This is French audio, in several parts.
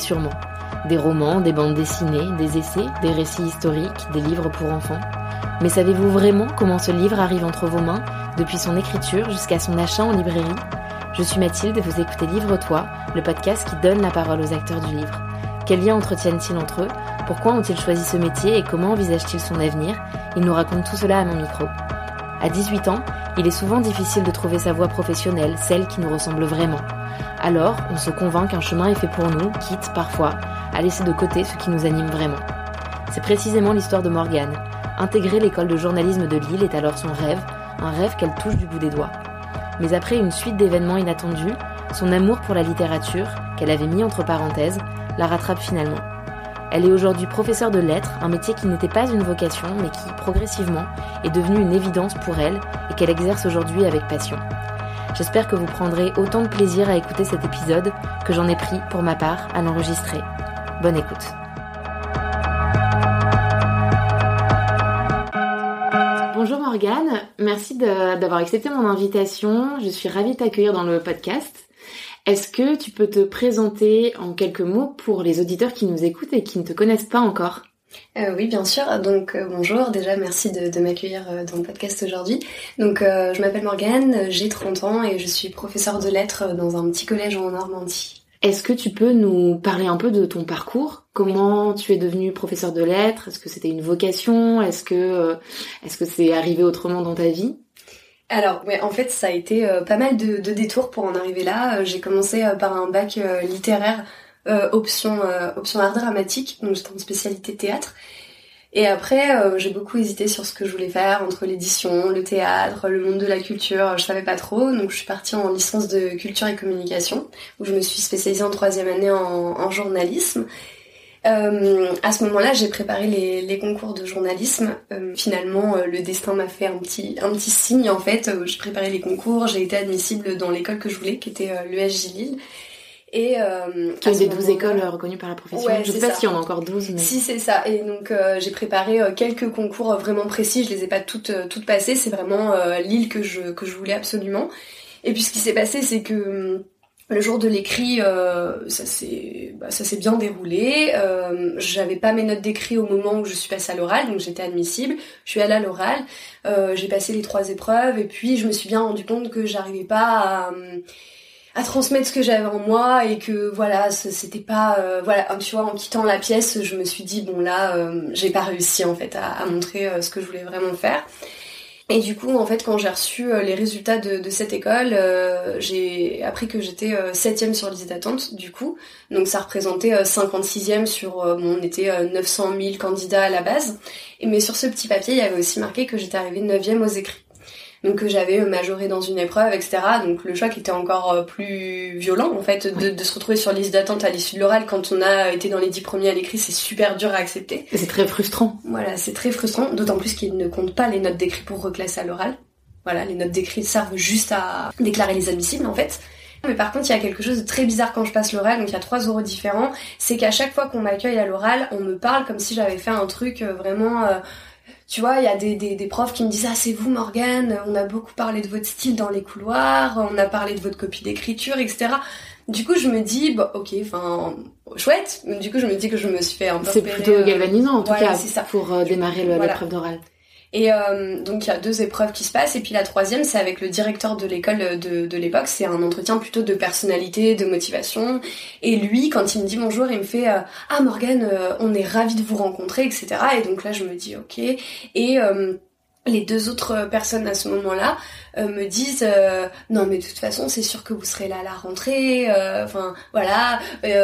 sûrement. Des romans, des bandes dessinées, des essais, des récits historiques, des livres pour enfants. Mais savez-vous vraiment comment ce livre arrive entre vos mains, depuis son écriture jusqu'à son achat en librairie? Je suis Mathilde et vous écoutez Livre-toi, le podcast qui donne la parole aux acteurs du livre. Quels liens entretiennent-ils entre eux? Pourquoi ont-ils choisi ce métier et comment envisagent-ils son avenir? Ils nous racontent tout cela à mon micro. À 18 ans, il est souvent difficile de trouver sa voie professionnelle, celle qui nous ressemble vraiment. Alors, on se convainc qu'un chemin est fait pour nous, quitte parfois à laisser de côté ce qui nous anime vraiment. C'est précisément l'histoire de Morgane. Intégrer l'école de journalisme de Lille est alors son rêve, un rêve qu'elle touche du bout des doigts. Mais après une suite d'événements inattendus, son amour pour la littérature, qu'elle avait mis entre parenthèses, la rattrape finalement. Elle est aujourd'hui professeure de lettres, un métier qui n'était pas une vocation, mais qui, progressivement, est devenu une évidence pour elle et qu'elle exerce aujourd'hui avec passion. J'espère que vous prendrez autant de plaisir à écouter cet épisode que j'en ai pris, pour ma part, à l'enregistrer. Bonne écoute. Bonjour Morgane, merci d'avoir accepté mon invitation. Je suis ravie de t'accueillir dans le podcast. Est-ce que tu peux te présenter en quelques mots pour les auditeurs qui nous écoutent et qui ne te connaissent pas encore? Euh, oui, bien sûr. Donc euh, bonjour. Déjà, merci de, de m'accueillir euh, dans le podcast aujourd'hui. Donc, euh, je m'appelle Morgane, j'ai 30 ans et je suis professeure de lettres dans un petit collège en Normandie. Est-ce que tu peux nous parler un peu de ton parcours? Comment tu es devenue professeure de lettres? Est-ce que c'était une vocation? Est-ce que est-ce que c'est arrivé autrement dans ta vie? Alors, ouais, en fait, ça a été pas mal de, de, détours pour en arriver là. J'ai commencé par un bac littéraire option euh, option art dramatique, donc j'étais en spécialité théâtre. Et après, euh, j'ai beaucoup hésité sur ce que je voulais faire entre l'édition, le théâtre, le monde de la culture. Je savais pas trop, donc je suis partie en licence de culture et communication, où je me suis spécialisée en troisième année en, journalisme. Euh, à ce moment-là, j'ai préparé les, concours de journalisme. Euh, finalement, le destin m'a fait un petit, un petit signe en fait. J'ai préparé les concours, j'ai été admissible dans l'école que je voulais, qui était l'ESJ Lille. Et euh, qui est des 12 écoles reconnues par la profession. je sais pas s'il y en a encore 12 mais si c'est ça. Et donc euh, j'ai préparé euh, quelques concours vraiment précis, je les ai pas toutes euh, toutes passées, c'est vraiment l'île que je que je voulais absolument. Et puis ce qui s'est passé c'est que le jour de l'écrit, ça s'est bah, ça s'est bien déroulé. Euh, J'avais pas mes notes d'écrit au moment où je suis passée à l'oral, donc j'étais admissible. Je suis allée à l'oral, euh, j'ai passé les trois épreuves, et puis je me suis bien rendu compte que j'arrivais pas à, hum, à transmettre ce que j'avais en moi et que voilà c'était pas euh, voilà tu vois en quittant la pièce je me suis dit bon là euh, j'ai pas réussi en fait à, montrer euh, ce que je voulais vraiment faire. Et du coup en fait quand j'ai reçu les résultats de, de cette école j'ai appris que j'étais septième sur liste d'attente du coup. Donc ça représentait 56e sur bon on était 900 000 candidats à la base. Et mais sur ce petit papier il y avait aussi marqué que j'étais arrivée 9e aux écrits donc que j'avais majoré dans une épreuve, etc. Donc le choc était encore euh, plus violent en fait de, de se retrouver sur liste d'attente à l'issue de l'oral quand on a été dans les dix premiers à l'écrit, c'est super dur à accepter. C'est très frustrant. Voilà, c'est très frustrant, d'autant plus qu'il ne compte pas les notes d'écrit pour reclasser à l'oral. Voilà, les notes d'écrit servent juste à déclarer les admissibles en fait. Mais par contre, il y a quelque chose de très bizarre quand je passe l'oral, donc il y a trois euros différents. C'est qu'à chaque fois qu'on m'accueille à l'oral, on me parle comme si j'avais fait un truc euh, vraiment euh, tu vois, il y a des, des, des, profs qui me disent ah c'est vous Morgane, on a beaucoup parlé de votre style dans les couloirs, on a parlé de votre copie d'écriture, etc. Du coup, je me dis bah ok, enfin chouette. Du coup, je me dis que je me suis fait un peu. C'est plutôt galvanisant en tout cas ça. pour euh, démarrer l'épreuve d'oral. Et euh, donc il y a deux épreuves qui se passent et puis la troisième c'est avec le directeur de l'école de, de l'époque. C'est un entretien plutôt de personnalité, de motivation. Et lui quand il me dit bonjour, il me fait euh, ah Morgane, euh, on est ravi de vous rencontrer, etc. Et donc là je me dis ok. Et les deux autres personnes à ce moment-là euh, me disent euh, non mais de toute façon c'est sûr que vous serez là à la rentrée euh, enfin voilà.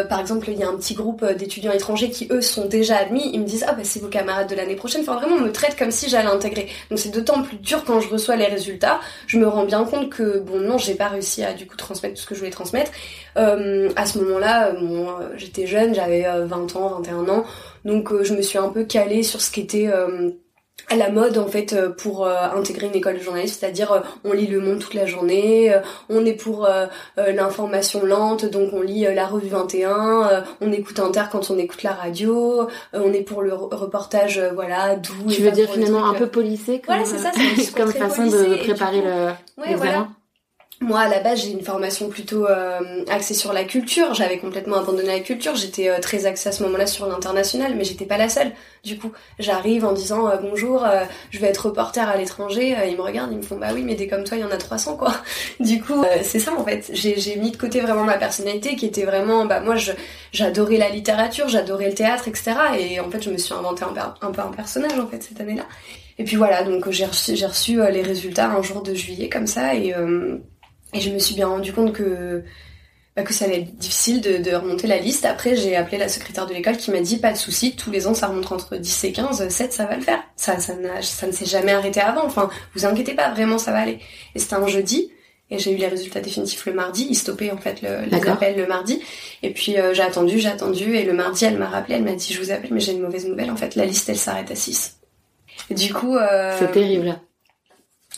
Par exemple il y a un petit groupe d'étudiants étrangers qui eux sont déjà admis. Ils me disent ah bah c'est vos camarades de l'année prochaine. Enfin vraiment on me traite comme si j'allais intégrer. Donc c'est d'autant plus dur quand je reçois les résultats. Je me rends bien compte que bon non j'ai pas réussi à du coup transmettre tout ce que je voulais transmettre. À ce moment-là bon, j'étais jeune j'avais 20 ans 21 ans. Donc je me suis un peu calée sur ce qui était à la mode en fait euh, pour euh, intégrer une école de journalisme, c'est-à-dire euh, on lit Le Monde toute la journée, on est pour l'information lente, donc on lit la revue 21, on écoute Inter quand on écoute la radio, on est pour le reportage voilà doux. Tu veux dire finalement un peu policé comme, voilà, c'est ça, comme façon de préparer le ouais, voilà. Moi, à la base, j'ai une formation plutôt euh, axée sur la culture. J'avais complètement abandonné la culture. J'étais euh, très axée à ce moment-là sur l'international, mais j'étais pas la seule. Du coup, j'arrive en disant euh, bonjour, je vais être reporter à l'étranger. ils me regardent, ils me font bah oui, mais des comme toi, il y en a 300 quoi. Du coup, c'est ça en fait. J'ai mis de côté vraiment ma personnalité, qui était vraiment bah moi, j'adorais la littérature, j'adorais le théâtre, etc. Et en fait, je me suis inventé un, un peu un personnage en fait cette année-là. Et puis voilà, donc j'ai reçu, reçu les résultats un jour de juillet comme ça et et je me suis bien rendu compte que, bah, que ça allait être difficile de, de remonter la liste. Après, j'ai appelé la secrétaire de l'école qui m'a dit pas de souci, tous les ans ça remonte entre 10 et 15, 7 ça va le faire. Ça, ça, ça ne s'est jamais arrêté avant. Enfin, vous inquiétez pas, vraiment ça va aller. Et c'était un jeudi. Et j'ai eu les résultats définitifs le mardi. Ils stoppaient en fait le, les appels le mardi. Et puis euh, j'ai attendu, j'ai attendu. Et le mardi, elle m'a rappelé, elle m'a dit je vous appelle, mais j'ai une mauvaise nouvelle. En fait, la liste elle s'arrête à 6. Et du coup. Euh... C'est terrible.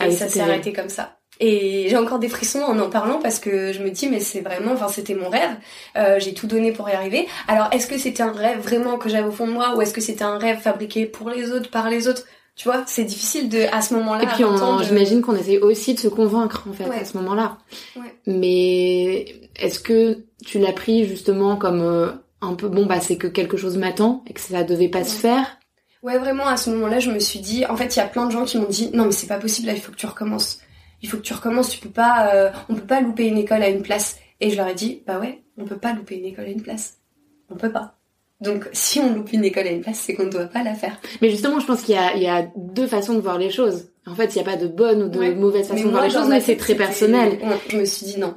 Et ça s'est arrêté comme ça. Et j'ai encore des frissons en en parlant parce que je me dis mais c'est vraiment, enfin c'était mon rêve. Euh, j'ai tout donné pour y arriver. Alors est-ce que c'était un rêve vraiment que j'avais au fond de moi ou est-ce que c'était un rêve fabriqué pour les autres, par les autres? Tu vois, c'est difficile de à ce moment-là. Et puis j'imagine qu'on essaie aussi de se convaincre en fait à ce moment-là. Ouais. Mais est-ce que tu l'as pris justement comme euh, un peu bon bah c'est que quelque chose m'attend et que ça devait pas se faire? Ouais, vraiment, à ce moment-là, je me suis dit, en fait, il y a plein de gens qui m'ont dit, non, mais c'est pas possible, là, il faut que tu recommences il faut que tu recommences, tu peux pas, euh, on peut pas louper une école à une place. Et je leur ai dit, bah ouais, on peut pas louper une école à une place. On peut pas. Donc, si on loupe une école à une place, c'est qu'on ne doit pas la faire. Mais justement, je pense qu'il y y a deux façons de voir les choses. En fait, il n'y a pas de bonne ou de mauvaise façon de voir les choses, mais c'est très personnel. Je me suis dit non.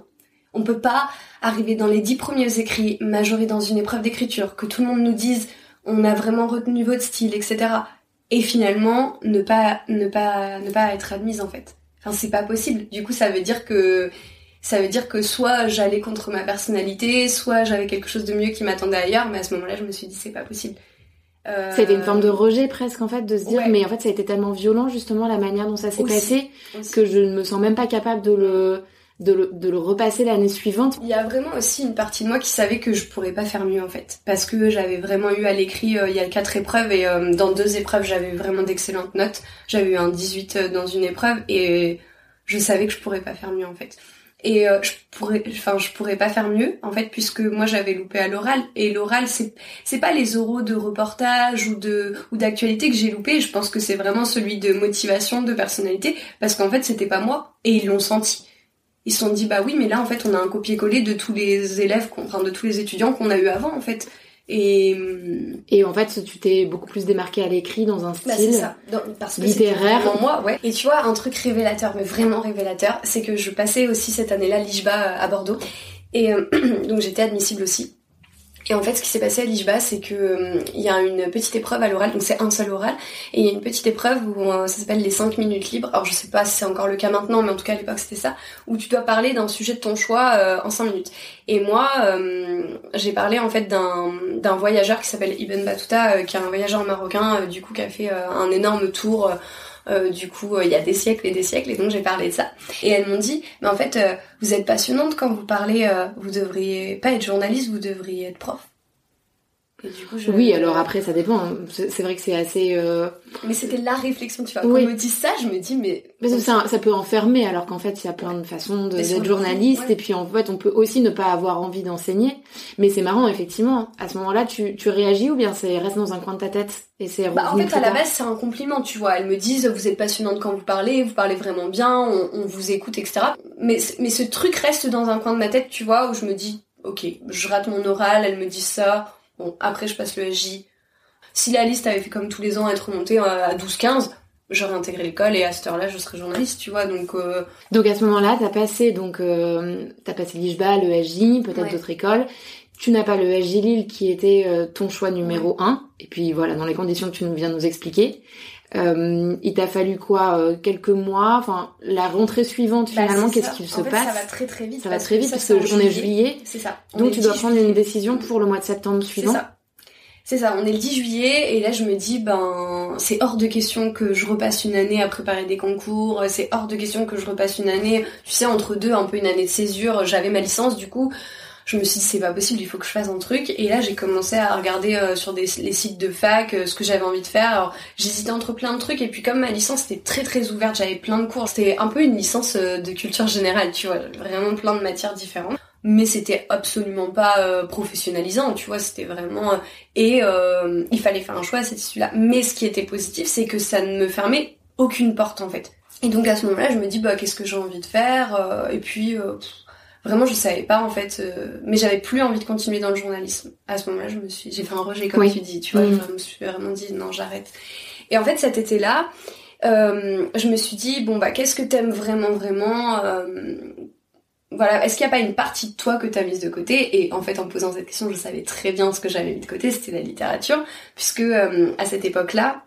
On peut pas arriver dans les dix premiers écrits, majorer dans une épreuve d'écriture, que tout le monde nous dise on a vraiment retenu votre style, etc. Et finalement, ne pas, ne pas, ne pas être admise en fait. Enfin, c'est pas possible. Du coup, ça veut dire que ça veut dire que soit j'allais contre ma personnalité, soit j'avais quelque chose de mieux qui m'attendait ailleurs. Mais à ce moment-là, je me suis dit c'est pas possible. Euh... C'était une forme de rejet presque en fait de se dire mais en fait ça a été tellement violent justement la manière dont ça s'est passé que je ne me sens même pas capable de le de le, de le repasser l'année suivante. Il y a vraiment aussi une partie de moi qui savait que je pourrais pas faire mieux en fait. Parce que j'avais vraiment eu à l'écrit, euh, il y a quatre épreuves et euh, dans deux épreuves j'avais vraiment d'excellentes notes. J'avais eu un 18 euh, dans une épreuve et je savais que je pourrais pas faire mieux en fait. Et je pourrais, enfin je pourrais pas faire mieux en fait puisque moi j'avais loupé à l'oral et l'oral c'est c'est pas les oraux de reportage ou de ou d'actualité que j'ai loupé. Je pense que c'est vraiment celui de motivation, de personnalité parce qu'en fait c'était pas moi et ils l'ont senti ils se sont dit bah oui mais là en fait on a un copier-coller de tous les élèves enfin de tous les étudiants qu'on a eu avant en fait. Et et en fait tu t'es beaucoup plus démarqué à l'écrit dans un bah, style ça. parce que littéraire. moi ouais. Et tu vois un truc révélateur mais vraiment révélateur c'est que je passais aussi cette année-là l'IJBA à Bordeaux. Et euh, donc j'étais admissible aussi et en fait, ce qui s'est passé à l'IJBA, c'est que euh, il y a une petite épreuve à l'oral, donc c'est un seul oral, et il y a une petite épreuve où euh, ça s'appelle les 5 minutes libres. Alors je sais pas si c'est encore le cas maintenant, mais en tout cas à l'époque c'était ça, où tu dois parler d'un sujet de ton choix euh, en 5 minutes. Et moi, j'ai parlé en fait d'un d'un voyageur qui s'appelle Ibn Battuta, qui est un voyageur marocain, du coup qui a fait un énorme tour. Du coup, il y a des siècles et des siècles, et donc j'ai parlé de ça. Et elles m'ont dit, mais en fait, vous êtes passionnante quand vous parlez, vous devriez pas être journaliste, vous devriez être prof. Oui, alors après, ça dépend. Hein. C'est vrai que c'est assez. Euh... Mais c'était la réflexion, tu vois. Quand on me dit ça, je me dis, mais. mais ça, ça, peut enfermer, alors qu'en fait, il y a plein de façons d'être journaliste. Et puis, en fait, on peut aussi ne pas avoir envie d'enseigner. Mais c'est marrant, effectivement. À ce moment-là, tu, tu réagis ou bien c'est reste dans un coin de ta tête et c'est. Bah, en fait, à la base, c'est un compliment, tu vois. Elles me disent, vous êtes passionnante quand vous parlez, vous parlez vraiment bien, on, on vous écoute, etc. Mais, mais ce truc reste dans un coin de ma tête, tu vois, où je me dis, ok, je rate mon oral, elles me disent ça Bon, après, je passe le SJ. Si la liste avait fait comme tous les ans être montée à 12-15, j'aurais intégré l'école et à cette heure-là, je serais journaliste, tu vois. Donc, euh... donc à ce moment-là, t'as passé donc euh, t'as passé l'IJBA, le SJ, peut-être d'autres écoles. Tu n'as pas le SJ Lille qui était euh, ton choix numéro un. Et puis voilà, dans les conditions que tu nous viens de nous expliquer. Euh, il t'a fallu quoi euh, quelques mois enfin la rentrée suivante bah, finalement qu'est-ce qui se passe ça va très très vite ça va très vite parce, que on est juillet. c'est ça. Donc tu dois prendre une décision pour le mois de septembre suivant c'est ça. c'est ça. On est le 10 juillet et là je me dis ben c'est hors de question que je repasse une année à préparer des concours. C'est hors de question que je repasse une année tu sais entre deux un peu une année de césure. J'avais ma licence du coup je me suis dit c'est pas possible, il faut que je fasse un truc. Et là j'ai commencé à regarder euh, sur les sites de fac euh, ce que j'avais envie de faire. Alors j'hésitais entre plein de trucs et puis comme ma licence était très très ouverte, j'avais plein de cours. C'était un peu une licence euh, de culture générale, tu vois, vraiment plein de matières différentes. Mais c'était absolument pas professionnalisant, tu vois, c'était vraiment... et il fallait faire un choix, c'était celui-là. Mais ce qui était positif, c'est que ça ne me fermait aucune porte en fait. Et donc à ce moment-là, je me dis bah qu'est-ce que j'ai envie de faire Et puis Vraiment, je savais pas en fait, euh, mais j'avais plus envie de continuer dans le journalisme. À ce moment-là, je me suis, j'ai fait un rejet comme tu dis, tu vois. Mm. Je me suis vraiment dit non, j'arrête. Et en fait, cet été-là, euh, je me suis dit bon bah qu'est-ce que t'aimes vraiment, vraiment euh, Voilà, est-ce qu'il n'y a pas une partie de toi que t'as mise de côté? Et en fait, en posant cette question, je savais très bien ce que j'avais mis de côté, c'était la littérature, puisque euh, à cette époque-là,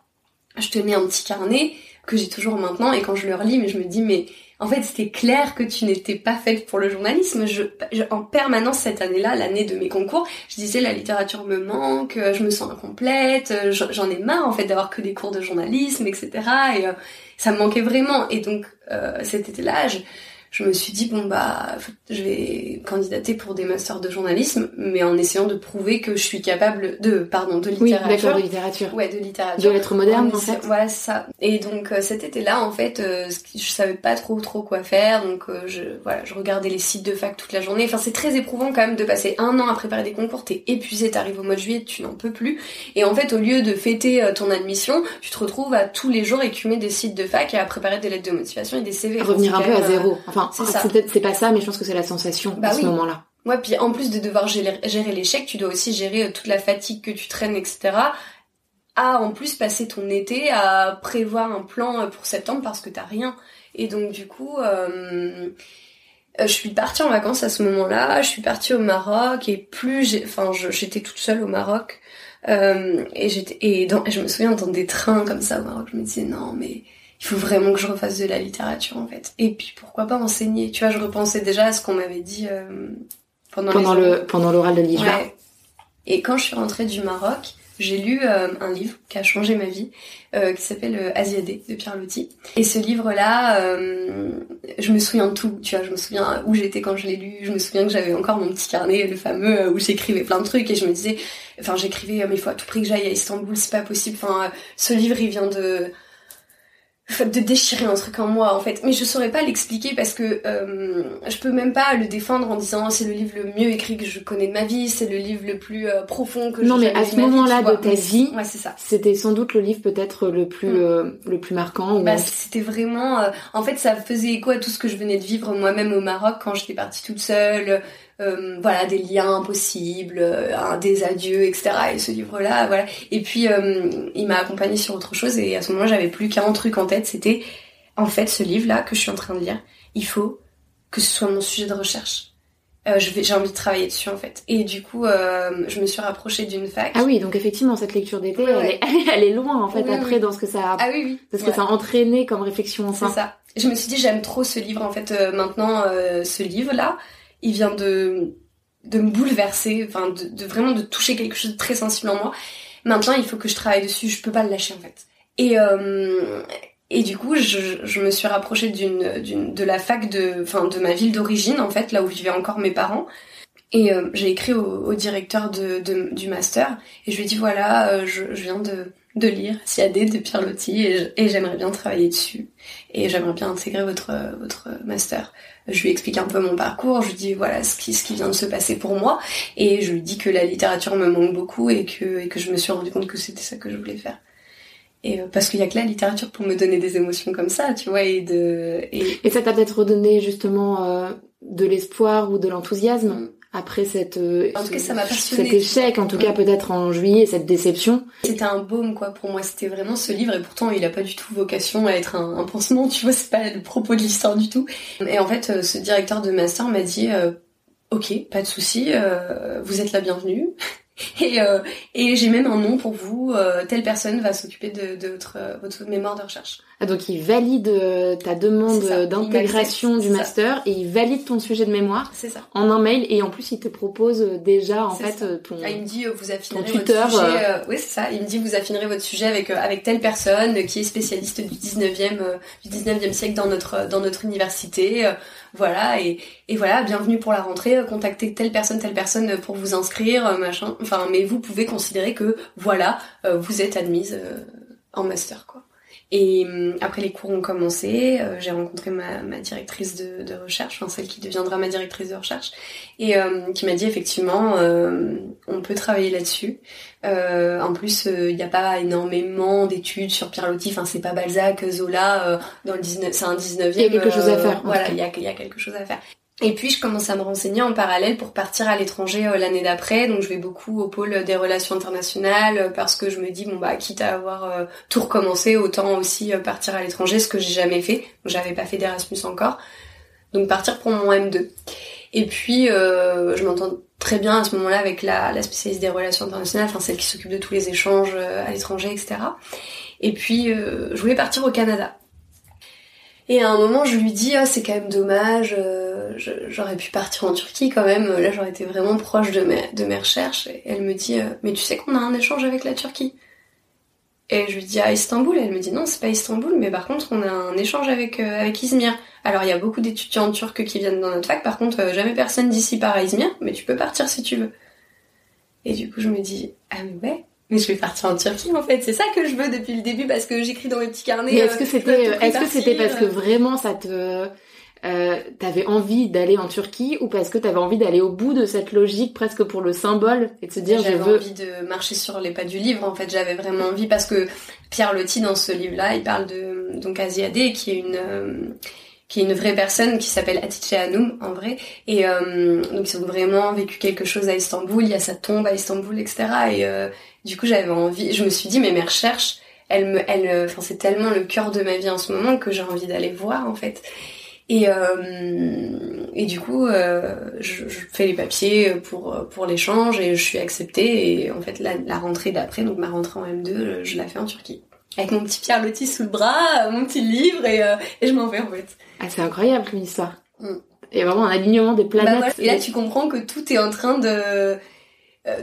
je tenais un petit carnet que j'ai toujours maintenant, et quand je le relis, mais je me dis mais en fait, c'était clair que tu n'étais pas faite pour le journalisme. Je, en permanence cette année-là, l'année de mes concours, je disais la littérature me manque, je me sens incomplète, j'en ai marre en fait d'avoir que des cours de journalisme, etc. Et euh, ça me manquait vraiment. Et donc euh, cet été-là, je me suis dit bon bah je vais candidater pour des masters de journalisme mais en essayant de prouver que je suis capable de pardon de littérature. oui, de littérature. Ouais de littérature. De lettres modernes en, fait. voilà ça. Et donc euh, cet été là en fait euh, je savais pas trop trop quoi faire. Donc euh, je voilà je regardais les sites de fac toute la journée. Enfin c'est très éprouvant quand même de passer un an à préparer des concours. T'es épuisé t'arrives au mois de juillet tu n'en peux plus. Et en fait au lieu de fêter ton admission tu te retrouves à tous les jours écumer des sites de fac et à préparer des lettres de motivation et des CV revenir un peu à zéro. enfin c'est ça. C'est pas ça, mais je pense que c'est la sensation bah à ce moment-là. Ouais, puis en plus de devoir gérer, l'échec, tu dois aussi gérer euh, toute la fatigue que tu traînes, etc. À en plus passer ton été à prévoir un plan euh, pour septembre parce que t'as rien. Et donc du coup, euh, je suis partie en vacances à ce moment-là. Je suis partie au Maroc et plus, enfin, j'étais toute seule au Maroc. et j'étais et, dans, et je me souviens dans des trains comme ça au Maroc, je me disais non mais il faut vraiment que je refasse de la littérature en fait. Et puis pourquoi pas enseigner? Tu vois, je repensais déjà à ce qu'on m'avait dit euh, pendant pendant le pendant l'oral de l'IJA. Ouais. Et quand je suis rentrée du Maroc, j'ai lu euh, un livre qui a changé ma vie, euh, qui s'appelle Asiadé de Pierre Loti. Et ce livre-là, je me souviens de tout. Tu vois, je me souviens où j'étais quand je l'ai lu. Je me souviens que j'avais encore mon petit carnet, le fameux où j'écrivais plein de trucs. Et je me disais, enfin, j'écrivais, mais il faut à tout prix que j'aille à Istanbul, c'est pas possible. Enfin, ce livre, il vient de de déchirer un truc en moi en fait. Mais je saurais pas l'expliquer parce que euh, je peux même pas le défendre en disant c'est le livre le mieux écrit que je connais de ma vie c'est le livre le plus euh, profond que non mais à ce moment-là de ta vie ouais, c'est ça. c'était sans doute le livre peut-être le plus mm. euh, le plus marquant bah, c'était vraiment en fait ça faisait écho à tout ce que je venais de vivre moi-même au Maroc quand j'étais partie toute seule euh, voilà des liens impossibles, euh, des adieux, etc. Et ce livre-là, voilà. Et puis euh, il m'a accompagné sur autre chose et à ce moment-là j'avais plus qu'un truc en tête, c'était en fait ce livre-là que je suis en train de lire, il faut que ce soit mon sujet de recherche. Euh, je vais, j'ai envie de travailler dessus en fait. Et du coup, je me suis rapprochée d'une fac. Ah oui, donc effectivement, cette lecture d'été, elle, Est, elle, est, loin en fait après dans ce que ça a, ah oui, parce que ça a entraîné comme réflexion. C'est ça. Je me suis dit, j'aime trop ce livre en fait. maintenant, ce livre-là, il vient de me bouleverser, de, vraiment de toucher quelque chose de très sensible en moi. Maintenant, il faut que je travaille dessus, je peux pas le lâcher en fait. Et euh, du coup, je, me suis rapprochée de la fac de ma ville d'origine en fait, là où vivaient encore mes parents. Et euh, j'ai écrit au, directeur du master et je lui ai dit voilà, euh, je, viens de lire Siadé de Pierre Loti et j'aimerais bien travailler dessus et j'aimerais bien intégrer votre votre master. Je lui explique un peu mon parcours, je lui dis voilà ce qui ce qui vient de se passer pour moi et je lui dis que la littérature me manque beaucoup et que et que je me suis rendu compte que c'était ça que je voulais faire. Et euh, parce qu'il y a que la littérature pour me donner des émotions comme ça, tu vois et de et, et ça t'a peut-être redonné justement euh, de l'espoir ou de l'enthousiasme? Mm après cette euh, en tout cas ça m'a cet échec en tout cas peut-être en juillet cette déception. C'était un baume quoi pour moi. C'était vraiment ce livre et pourtant il a pas du tout vocation à être un, un pansement tu vois c'est pas le propos de l'histoire du tout. Et en fait euh, ce directeur de master m'a dit euh, ok pas de souci vous êtes la bienvenue. Et, et j'ai même un nom pour vous telle personne va s'occuper de, de votre, votre mémoire de recherche Ah, donc il valide euh, ta demande ça, d'intégration du master et il valide ton sujet de mémoire C'est ça. en un mail et en plus il te propose euh, déjà en fait ça. euh, ton Ah, il me dit euh, vous affinerez tuteur, votre sujet. euh, oui, c'est ça. Il me dit vous affinerez votre sujet avec euh, avec telle personne euh, qui est spécialiste du 19e euh, du 19e siècle dans notre dans notre université. euh, voilà et et voilà, bienvenue pour la rentrée. euh, contactez telle personne telle personne euh, pour vous inscrire euh, machin. Enfin, mais vous pouvez considérer que voilà, euh, vous êtes admise euh, en master quoi. Et hum, après les cours ont commencé, euh, j'ai rencontré ma, ma directrice de, de recherche, enfin celle qui deviendra ma directrice de recherche, et euh, qui m'a dit effectivement euh, on peut travailler là-dessus. Euh, en plus, il n'y a pas énormément d'études sur Pierre Loti, enfin c'est pas Balzac, Zola, euh, dans le 19, c'est un 19e. Il y a quelque chose à faire, Voilà, il y a, il y a quelque chose à faire. Et puis je commence à me renseigner en parallèle pour partir à l'étranger euh, l'année d'après. Donc je vais beaucoup au pôle des relations internationales euh, parce que je me dis bon bah quitte à avoir euh, tout recommencé, autant aussi partir à l'étranger, ce que j'ai jamais fait. J'avais pas fait d'Erasmus encore. Donc partir pour mon M2. Et puis je m'entends très bien à ce moment-là avec la, spécialiste des relations internationales, enfin celle qui s'occupe de tous les échanges à l'étranger, etc. Et puis je voulais partir au Canada. Et à un moment, je lui dis, ah, c'est quand même dommage, euh, j'aurais pu partir en Turquie quand même, là j'aurais été vraiment proche de mes, de mes recherches. Et elle me dit, euh, mais tu sais qu'on a un échange avec la Turquie? Et je lui dis, à Istanbul Elle me dit, non, c'est pas Istanbul, mais par contre, on a un échange avec, euh, avec Izmir. Alors il y a beaucoup d'étudiants turcs qui viennent dans notre fac, par contre, euh, jamais personne d'ici part à Izmir, mais tu peux partir si tu veux. Et du coup, je me dis, ah mais ouais mais je vais partir en Turquie en fait, c'est ça que je veux depuis le début parce que j'écris dans mes petits carnets. Est-ce que euh, c'était est-ce que c'était parce que euh. vraiment ça te euh, t'avais envie d'aller en Turquie ou parce que t'avais envie d'aller au bout de cette logique presque pour le symbole et de se dire je J'avais veux envie de marcher sur les pas du livre. En fait, j'avais vraiment envie parce que Pierre Loti dans ce livre-là, il parle de donc Aziadé qui est une euh, qui est une vraie personne qui s'appelle Hatice Hanoum en vrai et euh, donc ils ont vraiment vécu quelque chose à Istanbul. Il y a sa tombe à Istanbul, etc. Et euh, du coup, j'avais envie. Je me suis dit mais mes recherches, elles me, elles, enfin c'est tellement le cœur de ma vie en ce moment que j'ai envie d'aller voir en fait. Et, euh, et du coup, euh, je, je fais les papiers pour, pour l'échange et je suis acceptée. Et en fait, la, la rentrée d'après, donc ma rentrée en M2, je la fais en Turquie. Avec mon petit Pierre Loti sous le bras, mon petit livre et, euh, et je m'en vais en fait. ah c'est incroyable comme histoire. Mm. Et vraiment un alignement des Bah planètes. voilà. Et là, tu comprends que tout est en train de... euh,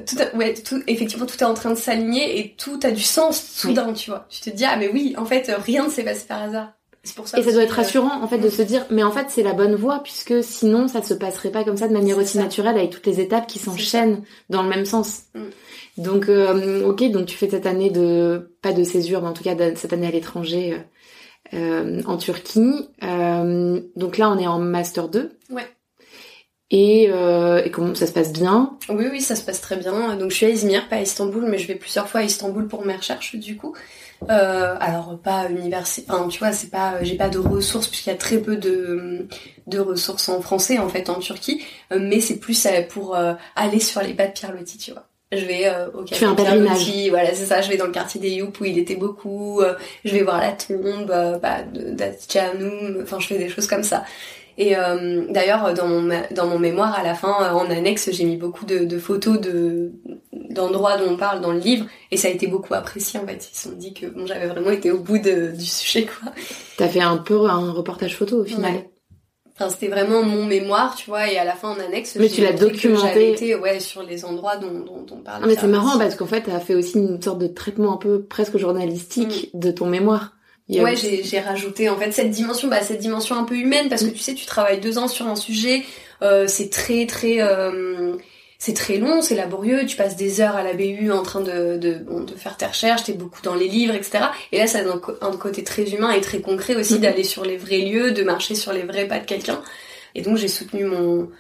tout a- ouais, tout, effectivement, tout est en train de s'aligner et tout a du sens soudain, tu vois. Tu te dis, ah mais oui, en fait, rien ne s'est passé par hasard. C'est pour ça Et ça doit être euh, rassurant en fait de se dire mais en fait c'est la bonne voie puisque sinon ça se passerait pas comme ça de manière aussi ça. naturelle avec toutes les étapes qui s'enchaînent dans le même sens. Mm. Donc euh, ok donc tu fais cette année de pas de césure mais en tout cas de- cette année à l'étranger euh, euh, en Turquie. Euh, donc là on est en master 2. Ouais. Et, euh, et comment ça se passe bien? Oui, oui, ça se passe très bien. Donc je suis à Izmir, pas à Istanbul, mais je vais plusieurs fois à Istanbul pour mes recherches du coup. Euh, alors pas université, enfin tu vois, c'est pas, j'ai pas de ressources puisqu'il y a très peu de de ressources en français en fait en Turquie, mais c'est plus pour euh, aller sur les pas de Pierre Loti, tu vois. Je vais euh, au fais un Pierre voilà, c'est ça. Je vais dans le quartier des Youp où il était beaucoup. euh, je vais voir la tombe euh, bah. Enfin, je fais des choses comme ça. Et euh, d'ailleurs, dans mon, dans mon mémoire, à la fin, euh, en annexe, j'ai mis beaucoup de, de photos de d'endroits dont on parle dans le livre, et ça a été beaucoup apprécié en fait. Ils se sont dit que bon, j'avais vraiment été au bout de- du sujet, quoi. T'as fait un peu un reportage photo au final. Ouais. Enfin, c'était vraiment mon mémoire, tu vois, et à la fin, en annexe, Mais tu l'as documenté. Été, ouais, sur les endroits dont, dont, dont on parle. Ah, mais c'est marrant parce qu'en fait t'as fait aussi une sorte de traitement un peu presque journalistique de ton mémoire. A Ouais, aussi- j'ai j'ai rajouté en fait cette dimension, bah cette dimension un peu humaine parce que tu sais, tu travailles deux ans sur un sujet, euh, c'est très très euh, c'est très long, c'est laborieux, tu passes des heures à la BU en train de de, bon, de faire tes recherches, t'es beaucoup dans les livres, etc. Et là, ça a un, côté très humain et très concret aussi Mhm. d'aller sur les vrais lieux, de marcher sur les vrais pas de quelqu'un. Et donc j'ai soutenu mon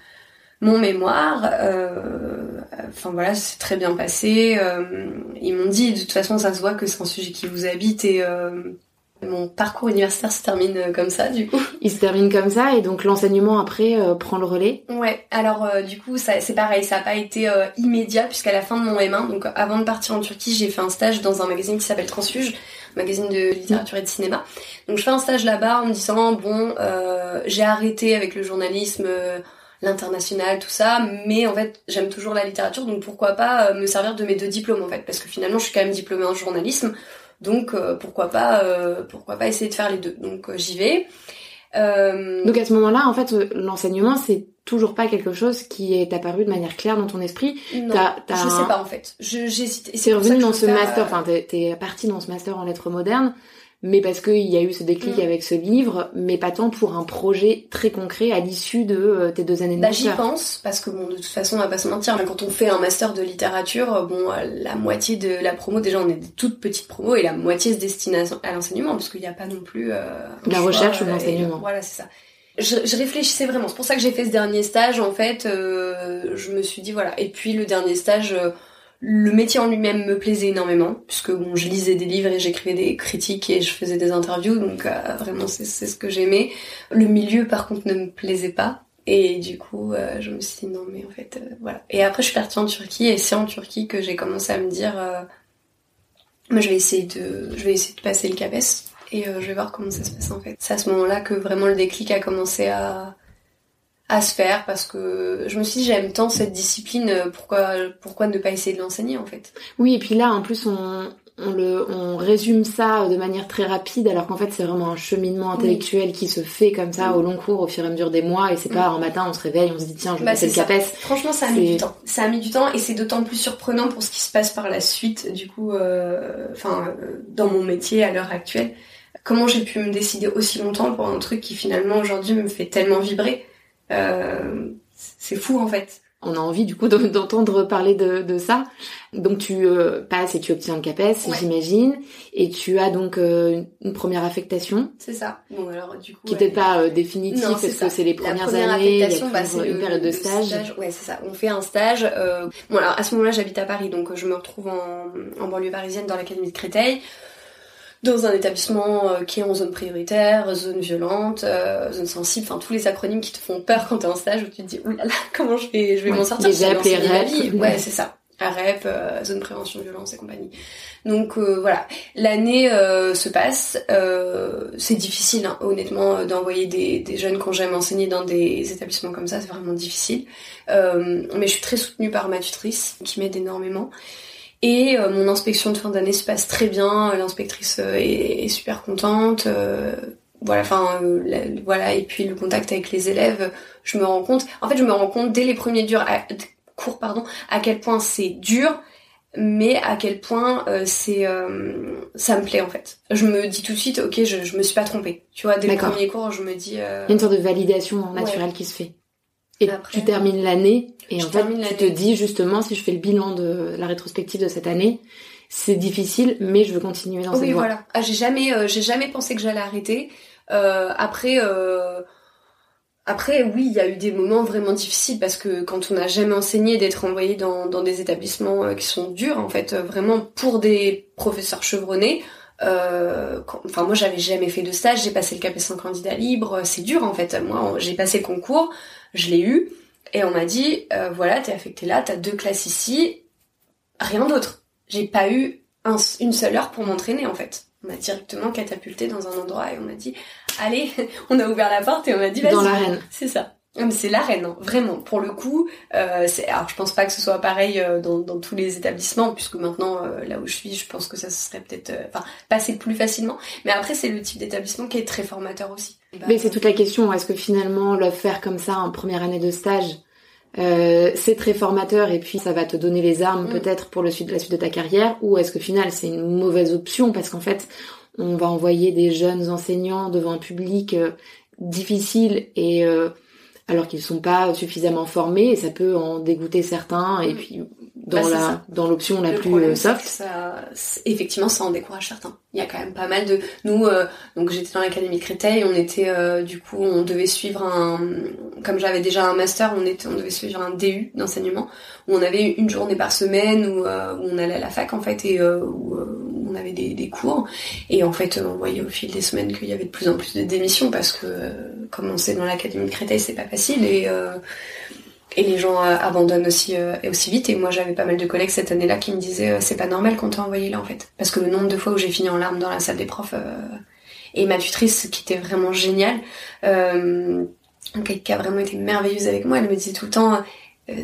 mon mémoire, euh, enfin voilà, c'est très bien passé. euh, ils m'ont dit, de toute façon, ça se voit que c'est un sujet qui vous habite et euh, mon parcours universitaire se termine euh, comme ça, du coup. Il se termine comme ça et donc l'enseignement après euh, prend le relais. Ouais, alors euh, du coup, ça, c'est pareil, ça n'a pas été euh, immédiat puisqu'à la fin de mon M1, donc euh, avant de partir en Turquie, j'ai fait un stage dans un magazine qui s'appelle Transfuge, magazine de littérature et de cinéma. Donc je fais un stage là-bas en me disant, bon, euh, j'ai arrêté avec le journalisme, euh, l'international, tout ça, mais en fait, j'aime toujours la littérature, donc pourquoi pas euh, me servir de mes deux diplômes en fait, parce que finalement, je suis quand même diplômée en journalisme. Donc pourquoi pas pourquoi pas essayer de faire les deux. Donc j'y vais. Donc à ce moment-là, en fait, l'enseignement c'est toujours pas quelque chose qui est apparu de manière claire dans ton esprit. Non, je sais pas en fait. J'hésite. C'est revenu dans ce master, enfin t'es, t'es parti dans ce master en lettres modernes mais parce qu'il y a eu ce déclic mm. avec ce livre, mais pas tant pour un projet très concret à l'issue de euh, tes deux années de bah, J'y pense, parce que bon, de toute façon, on va pas se mentir, mais quand on fait un master de littérature, euh, bon, euh, la moitié de la promo, déjà on est des toutes petites promos, et la moitié se destine à, l'enseignement, parce qu'il n'y a pas non plus... la recherche ou l'enseignement. Voilà, c'est ça. Je, je, réfléchissais vraiment, c'est pour ça que j'ai fait ce dernier stage, en fait, je me suis dit, voilà, et puis le dernier stage le métier en lui-même me plaisait énormément, puisque bon, je lisais des livres et j'écrivais des critiques et je faisais des interviews, donc euh, vraiment c'est ce que j'aimais. Le milieu par contre ne me plaisait pas. Et du coup, euh, je me suis dit non mais en fait, euh, voilà. Et après je suis partie en Turquie et c'est en Turquie que j'ai commencé à me dire, moi je vais essayer de, je vais essayer de passer le CAPES et je vais voir comment ça se passe en fait. C'est à ce moment-là que vraiment le déclic a commencé à, à se faire parce que je me suis dit j'aime tant cette discipline pourquoi pourquoi ne pas essayer de l'enseigner en fait? Oui et puis là en plus on on, le, on résume ça de manière très rapide alors qu'en fait c'est vraiment un cheminement intellectuel qui se fait comme ça au long cours au fur et à mesure des mois et c'est pas un matin on se réveille on se dit tiens je vais bah, passer le CAPES. Franchement ça a mis du temps. Ça a mis du temps et c'est d'autant plus surprenant pour ce qui se passe par la suite du coup euh, enfin euh, dans mon métier à l'heure actuelle. Comment j'ai pu me décider aussi longtemps pour un truc qui finalement aujourd'hui me fait tellement vibrer? euh, c'est fou en fait. On a envie du coup d'entendre parler de, ça. Donc tu euh, passes et tu obtiens le CAPES, j'imagine, et tu as donc euh, une première affectation. C'est ça. Bon alors du coup. Qui n'était pas définitif parce que c'est les premières années, il y a bah, une période de stage. Ouais c'est ça. On fait un stage. Bon alors à ce moment-là j'habite à Paris donc je me retrouve en, en banlieue parisienne dans l'académie de Créteil dans un établissement euh, qui est en zone prioritaire, zone violente, euh, zone sensible, enfin tous les acronymes qui te font peur quand t'es en stage où tu te dis oulala comment je vais je vais m'en sortir Déjà appelé REP. Ouais c'est ça. AREP, euh, zone prévention violence et compagnie. Donc voilà, l'année se passe. c'est difficile, hein, honnêtement, d'envoyer des, des jeunes qu'on j'aime enseigner dans des établissements comme ça. C'est vraiment difficile. mais je suis très soutenue par ma tutrice qui m'aide énormément. Et euh, mon inspection de fin d'année se passe très bien, l'inspectrice euh, est, super contente. Euh, voilà, enfin, voilà. Et puis le contact avec les élèves, je me rends compte. En fait, je me rends compte dès les premiers durs, cours, pardon, à quel point c'est dur, mais à quel point c'est, ça me plaît en fait. Je me dis tout de suite, ok, je, je me suis pas trompée. Tu vois, dès les premiers cours, je me dis. Il y a une sorte de validation naturelle qui se fait. Et tu termines l'année et en fait tu te dis justement si je fais le bilan de la rétrospective de cette année, c'est difficile mais je veux continuer dans cette voie. Oui voilà. Ah, j'ai jamais euh, j'ai jamais pensé que j'allais arrêter. Euh, après euh, après oui il y a eu des moments vraiment difficiles parce que quand on n'a jamais enseigné d'être envoyé dans, dans des établissements euh, qui sont durs en fait vraiment pour des professeurs chevronnés. Euh, enfin moi j'avais jamais fait de stage, j'ai passé le CAP sans candidat libre, c'est dur en fait. Moi j'ai passé le concours, je l'ai eu. Et on m'a dit, euh, voilà, t'es affecté là, t'as deux classes ici, rien d'autre. J'ai pas eu une seule heure pour m'entraîner en fait. On m'a directement catapulté dans un endroit et on m'a dit, allez, on a ouvert la porte et on m'a dit, vas-y. Dans l'arène. C'est ça. C'est l'arène, hein. vraiment. Pour le coup, euh, c'est. Alors, je pense pas que ce soit pareil euh, dans, dans, tous les établissements, puisque maintenant, euh, là où je suis, je pense que ça serait peut-être, euh, enfin, passer plus facilement. Mais après, c'est le type d'établissement qui est très formateur aussi. Bah, Mais c'est toute la question. Est-ce que finalement, le faire comme ça en première année de stage, euh, c'est très formateur et puis ça va te donner les armes mm. peut-être pour le suite, la suite de ta carrière, ou est-ce que final c'est une mauvaise option? Parce qu'en fait, on va envoyer des jeunes enseignants devant un public difficile et alors qu'ils sont pas suffisamment formés et ça peut en dégoûter certains et puis dans bah, la dans l'option la plus euh, soft. ça, effectivement ça en décourage certains. Il y a quand même pas mal de nous euh, donc j'étais dans l'académie Créteil on était euh, du coup on devait suivre un comme j'avais déjà un master on était on devait suivre un DU d'enseignement où on avait une journée par semaine où, où, on allait à la fac en fait et où, on avait des, cours. Et en fait on voyait au fil des semaines qu'il y avait de plus en plus de démissions parce que comme on sait dans l'académie de Créteil c'est pas facile. Et et les gens euh, abandonnent aussi euh, aussi vite. Et moi j'avais pas mal de collègues cette année-là qui me disaient euh, c'est pas normal qu'on t'a envoyé là en fait. Parce que le nombre de fois où j'ai fini en larmes dans la salle des profs et ma tutrice qui était vraiment géniale qui a vraiment été merveilleuse avec moi elle me disait tout le temps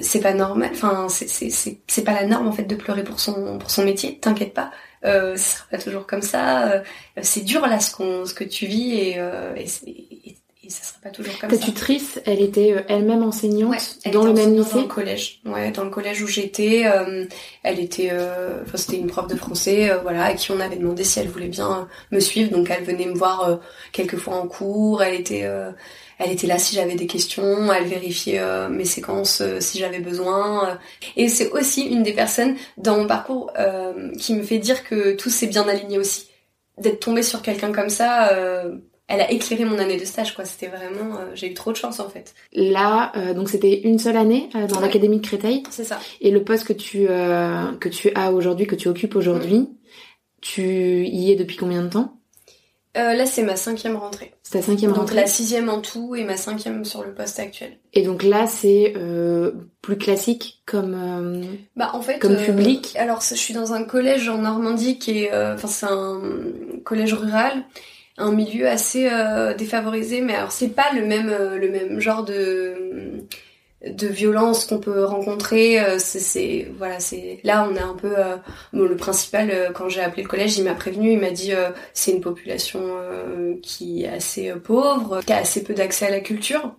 c'est pas normal enfin c'est c'est c'est pas la norme en fait de pleurer pour son pour son métier t'inquiète pas euh, ce sera pas toujours comme ça. Euh, c'est dur là ce, qu'on, ce que tu vis et, euh, et, et, et, ça sera pas toujours comme Ta ça. Ta tutrice, elle était euh, elle-même enseignante ouais, elle dans le même lycée Dans le collège, ouais, dans le collège où j'étais. Euh, elle était, euh, enfin c'était une prof de français, voilà, à qui on avait demandé si elle voulait bien me suivre. Donc elle venait me voir quelques fois en cours. Elle était elle était là si j'avais des questions, elle vérifiait euh, mes séquences euh, si j'avais besoin. Et c'est aussi une des personnes dans mon parcours euh, qui me fait dire que tout s'est bien aligné aussi. D'être tombée sur quelqu'un comme ça, elle a éclairé mon année de stage, quoi. C'était vraiment, j'ai eu trop de chance en fait. Là, donc c'était une seule année dans ouais. l'académie de Créteil. C'est ça. Et le poste que tu que tu as aujourd'hui, que tu occupes aujourd'hui, mmh. tu y es depuis combien de temps? Euh, là, c'est ma cinquième rentrée. C'est ta cinquième donc, rentrée. Donc la sixième en tout et ma cinquième sur le poste actuel. Et donc là, c'est euh, plus classique comme euh, bah en fait comme public. alors je suis dans un collège en Normandie qui est, enfin c'est un collège rural, un milieu assez défavorisé, mais alors c'est pas le même le même genre de de violence qu'on peut rencontrer c'est voilà c'est là on a un peu euh, bon, le principal euh, quand j'ai appelé le collège il m'a prévenu il m'a dit euh, c'est une population qui est assez pauvre qui a assez peu d'accès à la culture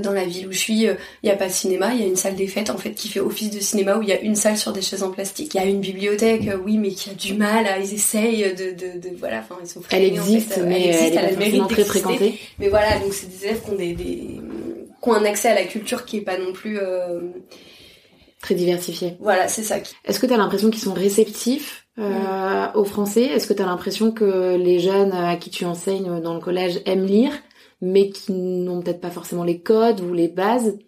dans la ville où je suis, il n'y a pas de cinéma, il y a une salle des fêtes en fait qui fait office de cinéma où il y a une salle sur des chaises en plastique. Il y a une bibliothèque, oui, mais qui a du mal, à, ils essayent de, de, de voilà, enfin ils sont freinés, Elle existe, en fait. mais elle, existe, elle, elle a est le mérite très fréquentée. Mais voilà, donc c'est des élèves qui ont des, des qui ont un accès à la culture qui est pas non plus euh... très diversifié. Voilà, c'est ça. Est-ce que tu as l'impression qu'ils sont réceptifs euh, mmh. au français? Est-ce que tu as l'impression que les jeunes à qui tu enseignes dans le collège aiment lire, mais qui n'ont peut-être pas forcément les codes ou les bases?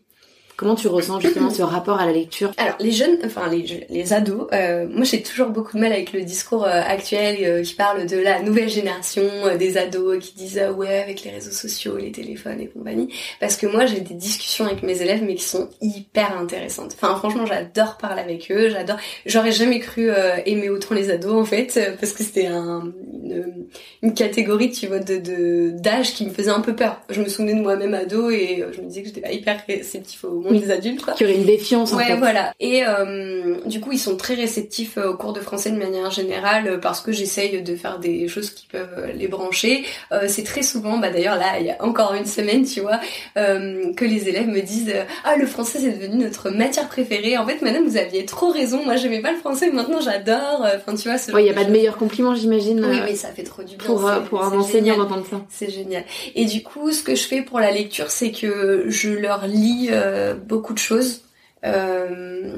Comment tu ressens justement ce rapport à la lecture? Alors les jeunes, enfin les, les ados, euh, moi j'ai toujours beaucoup de mal avec le discours euh, actuel euh, qui parle de la nouvelle génération euh, des ados qui disent ah ouais avec les réseaux sociaux, les téléphones et compagnie. Parce que moi j'ai des discussions avec mes élèves mais qui sont hyper intéressantes. Enfin franchement j'adore parler avec eux, j'adore. J'aurais jamais cru euh, aimer autant les ados en fait parce que c'était un, une, une, catégorie tu vois de d'âge qui me faisait un peu peur. Je me souvenais de moi-même ado et je me disais que j'étais pas hyper réceptif au monde oui. des adultes quoi. Qui aurait une défiance en ouais, fait. voilà. Et euh, du coup, ils sont très réceptifs euh, au cours de français de manière générale euh, parce que j'essaye de faire des choses qui peuvent les brancher. Euh, c'est très souvent, bah d'ailleurs là, il y a encore une semaine, tu vois, euh, que les élèves me disent ah le français c'est devenu notre matière préférée. En fait, madame, vous aviez trop raison. Moi, j'aimais pas le français, maintenant j'adore. Enfin, tu vois. Il ouais, y a pas de meilleur compliment, j'imagine. Oui, mais ça fait trop du bien. Pour pour un enseignant d'entendre ça. C'est génial. Et du coup, ce que je fais pour la lecture, c'est que je leur lis beaucoup de choses. Euh,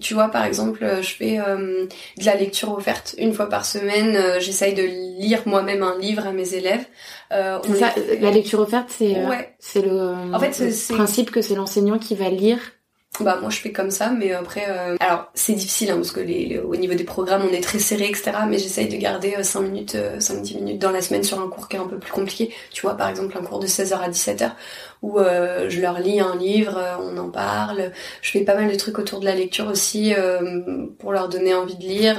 tu vois, par exemple, je fais euh, de la lecture offerte une fois par semaine. Euh, J'essaye de lire moi-même un livre à mes élèves. Euh, ça, la lecture offerte, c'est ouais. c'est le, en fait, le principe que c'est l'enseignant qui va lire bah moi je fais comme ça mais après euh... alors c'est difficile hein, parce que les, les, au niveau des programmes on est très serré etc mais j'essaye de garder euh, 5 minutes euh, 5-10 minutes dans la semaine sur un cours qui est un peu plus compliqué. Tu vois par exemple un cours de 16h à 17h où euh, je leur lis un livre euh, on en parle. Je fais pas mal de trucs autour de la lecture aussi euh, pour leur donner envie de lire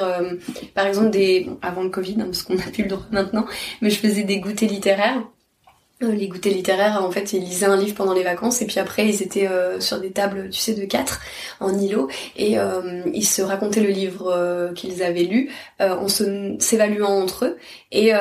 par exemple des bon, avant le Covid hein, parce qu'on a plus le droit maintenant mais je faisais des goûters littéraires les goûters littéraires, en fait, ils lisaient un livre pendant les vacances et puis après, ils étaient euh, sur des tables, tu sais, de quatre en îlot et euh, ils se racontaient le livre euh, qu'ils avaient lu en s'évaluant entre eux et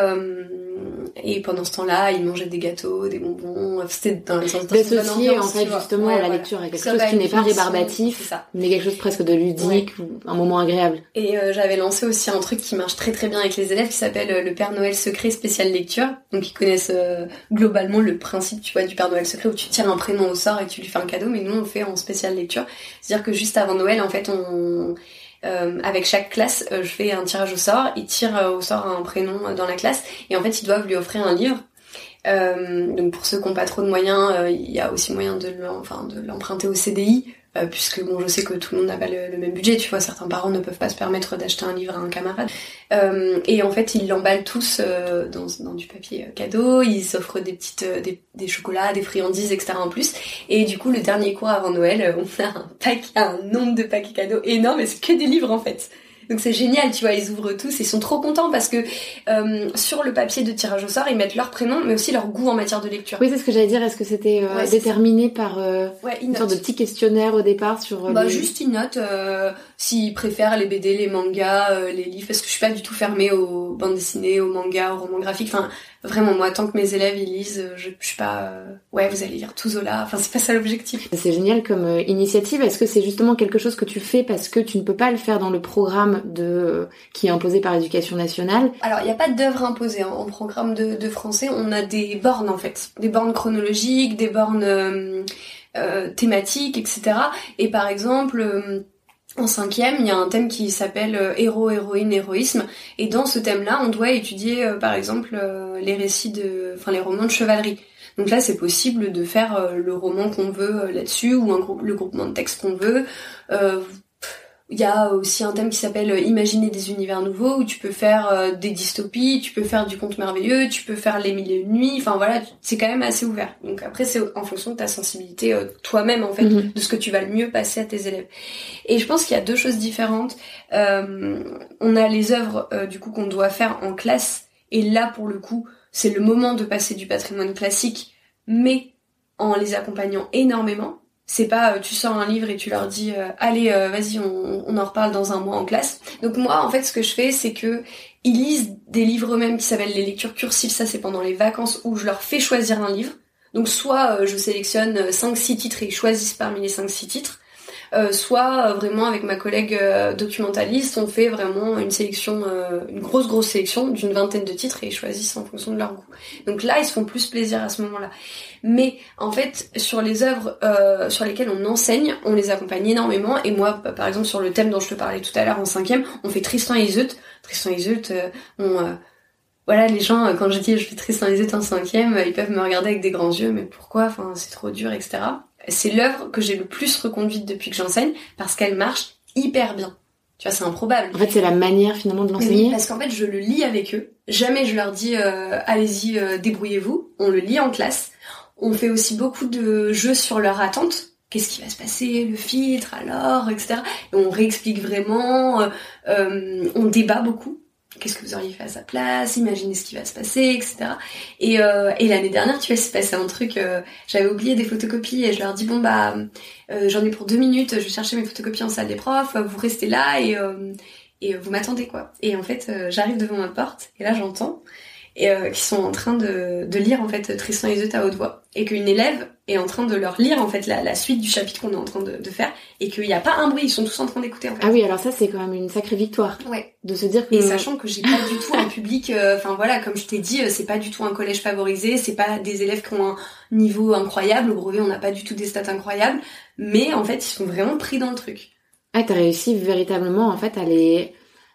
et pendant ce temps-là, ils mangeaient des gâteaux, des bonbons. C'était dans le sens d'associer en fait justement ouais, la voilà. lecture à quelque chose qui n'est pas rébarbatif, mais quelque chose presque de ludique ouais. ou un moment agréable. Et euh, j'avais lancé aussi un truc qui marche très très bien avec les élèves qui s'appelle euh, le Père Noël secret spécial lecture. Donc ils connaissent euh, globalement le principe, tu vois, du Père Noël secret où tu tires un prénom au sort et tu lui fais un cadeau, mais nous on le fait en spécial lecture. C'est-à-dire que juste avant Noël, en fait, on euh, avec chaque classe, euh, je fais un tirage au sort. Ils tirent euh, au sort un prénom dans la classe et en fait, ils doivent lui offrir un livre. donc pour ceux qui n'ont pas trop de moyens, il y a aussi moyen de l'emprunter au CDI. Puisque bon, je sais que tout le monde n'a pas le, même budget, tu vois, certains parents ne peuvent pas se permettre d'acheter un livre à un camarade. Euh, et en fait, ils l'emballent tous euh, dans, dans, du papier cadeau, ils s'offrent des petites, des, des, chocolats, des friandises, etc. en plus. Et du coup, le dernier cours avant Noël, on a un paquet, un nombre de paquets cadeaux énorme, et c'est que des livres en fait. Donc c'est génial, tu vois, ils ouvrent tous et ils sont trop contents parce que euh, sur le papier de tirage au sort, ils mettent leur prénom mais aussi leur goût en matière de lecture. Oui, c'est ce que j'allais dire. Est-ce que c'était euh, déterminé par euh, une, sorte de petit questionnaire au départ sur bah, juste une note s'ils préfèrent les BD, les mangas, les livres parce que je suis pas du tout fermée aux bandes dessinées, aux mangas, aux romans graphiques. Enfin, vraiment moi tant que mes élèves ils lisent, je, je suis pas ouais, vous allez lire tout Zola. Enfin, c'est pas ça l'objectif. C'est génial comme initiative. Est-ce que c'est justement quelque chose que tu fais parce que tu ne peux pas le faire dans le programme de qui est imposé par l'éducation nationale? Alors, il n'y a pas d'œuvre imposée hein. en programme de, français. On a des bornes en fait, des bornes chronologiques, des bornes euh, euh, thématiques, etc. Et par exemple. Euh, en cinquième, il y a un thème qui s'appelle héros, héroïne, héroïsme. Et dans ce thème-là, on doit étudier, par exemple, les récits de, enfin, les romans de chevalerie. Donc là, c'est possible de faire le roman qu'on veut là-dessus ou le groupement de texte qu'on veut. Il y a aussi un thème qui s'appelle euh, Imaginer des univers nouveaux où tu peux faire euh, des dystopies, tu peux faire du conte merveilleux, tu peux faire les mille et une nuits. Enfin voilà, c'est quand même assez ouvert. Donc après c'est en fonction de ta sensibilité euh, toi-même en fait, mhm. de ce que tu vas le mieux passer à tes élèves. Et je pense qu'il y a deux choses différentes. on a les œuvres du coup qu'on doit faire en classe et là pour le coup c'est le moment de passer du patrimoine classique, mais en les accompagnant énormément c'est pas euh, tu sors un livre et tu leur dis euh, allez euh, vas-y on, on, en reparle dans un mois en classe. Donc moi en fait ce que je fais c'est que ils lisent des livres eux-mêmes qui s'appellent les lectures cursives, ça c'est pendant les vacances où je leur fais choisir un livre. Donc soit je sélectionne 5 6 titres et ils choisissent parmi les 5 6 titres euh, soit euh, vraiment avec ma collègue euh, documentaliste, on fait vraiment une sélection, une grosse grosse sélection d'une vingtaine de titres et ils choisissent en fonction de leur goût. Donc là, ils se font plus plaisir à ce moment-là. Mais en fait, sur les œuvres sur lesquelles on enseigne, on les accompagne énormément. Et moi, par exemple, sur le thème dont je te parlais tout à l'heure en cinquième, on fait Tristan et Iseut. Tristan et Iseut, on voilà, les gens, quand je dis je fais Tristan et Iseut en cinquième, ils peuvent me regarder avec des grands yeux, mais pourquoi? Enfin, c'est trop dur, etc c'est l'œuvre que j'ai le plus reconduite depuis que j'enseigne parce qu'elle marche hyper bien. Tu vois, c'est improbable. En fait, c'est la manière finalement de l'enseigner. parce qu'en fait, je le lis avec eux. Jamais je leur dis euh, allez-y, euh, débrouillez-vous. On le lit en classe. On fait aussi beaucoup de jeux sur leur attente. Qu'est-ce qui va se passer, le filtre, alors, etc. Et on réexplique vraiment. Euh, on débat beaucoup qu'est-ce que vous auriez fait à sa place, imaginez ce qui va se passer, etc. Et, euh, et l'année dernière, tu vois, c'est passé un truc, euh, j'avais oublié des photocopies et je leur dis bon bah euh, j'en ai pour deux minutes, je vais chercher mes photocopies en salle des profs, vous restez là et et vous m'attendez quoi. Et en fait, j'arrive devant ma porte et là j'entends et euh, qui sont en train de, de, lire en fait Tristan et Iseut à haute voix et qu'une élève est en train de leur lire en fait la, la suite du chapitre qu'on est en train de, de faire et qu'il n'y a pas un bruit, ils sont tous en train d'écouter en fait. Ah oui, alors ça c'est quand même une sacrée victoire. Ouais. De se dire que et sachant que j'ai pas du tout un public, euh, enfin voilà, comme je t'ai dit, euh, c'est pas du tout un collège favorisé, c'est pas des élèves qui ont un niveau incroyable. Au brevet, on n'a pas du tout des stats incroyables, mais en fait ils sont vraiment pris dans le truc. Ah, t'as réussi véritablement en fait à les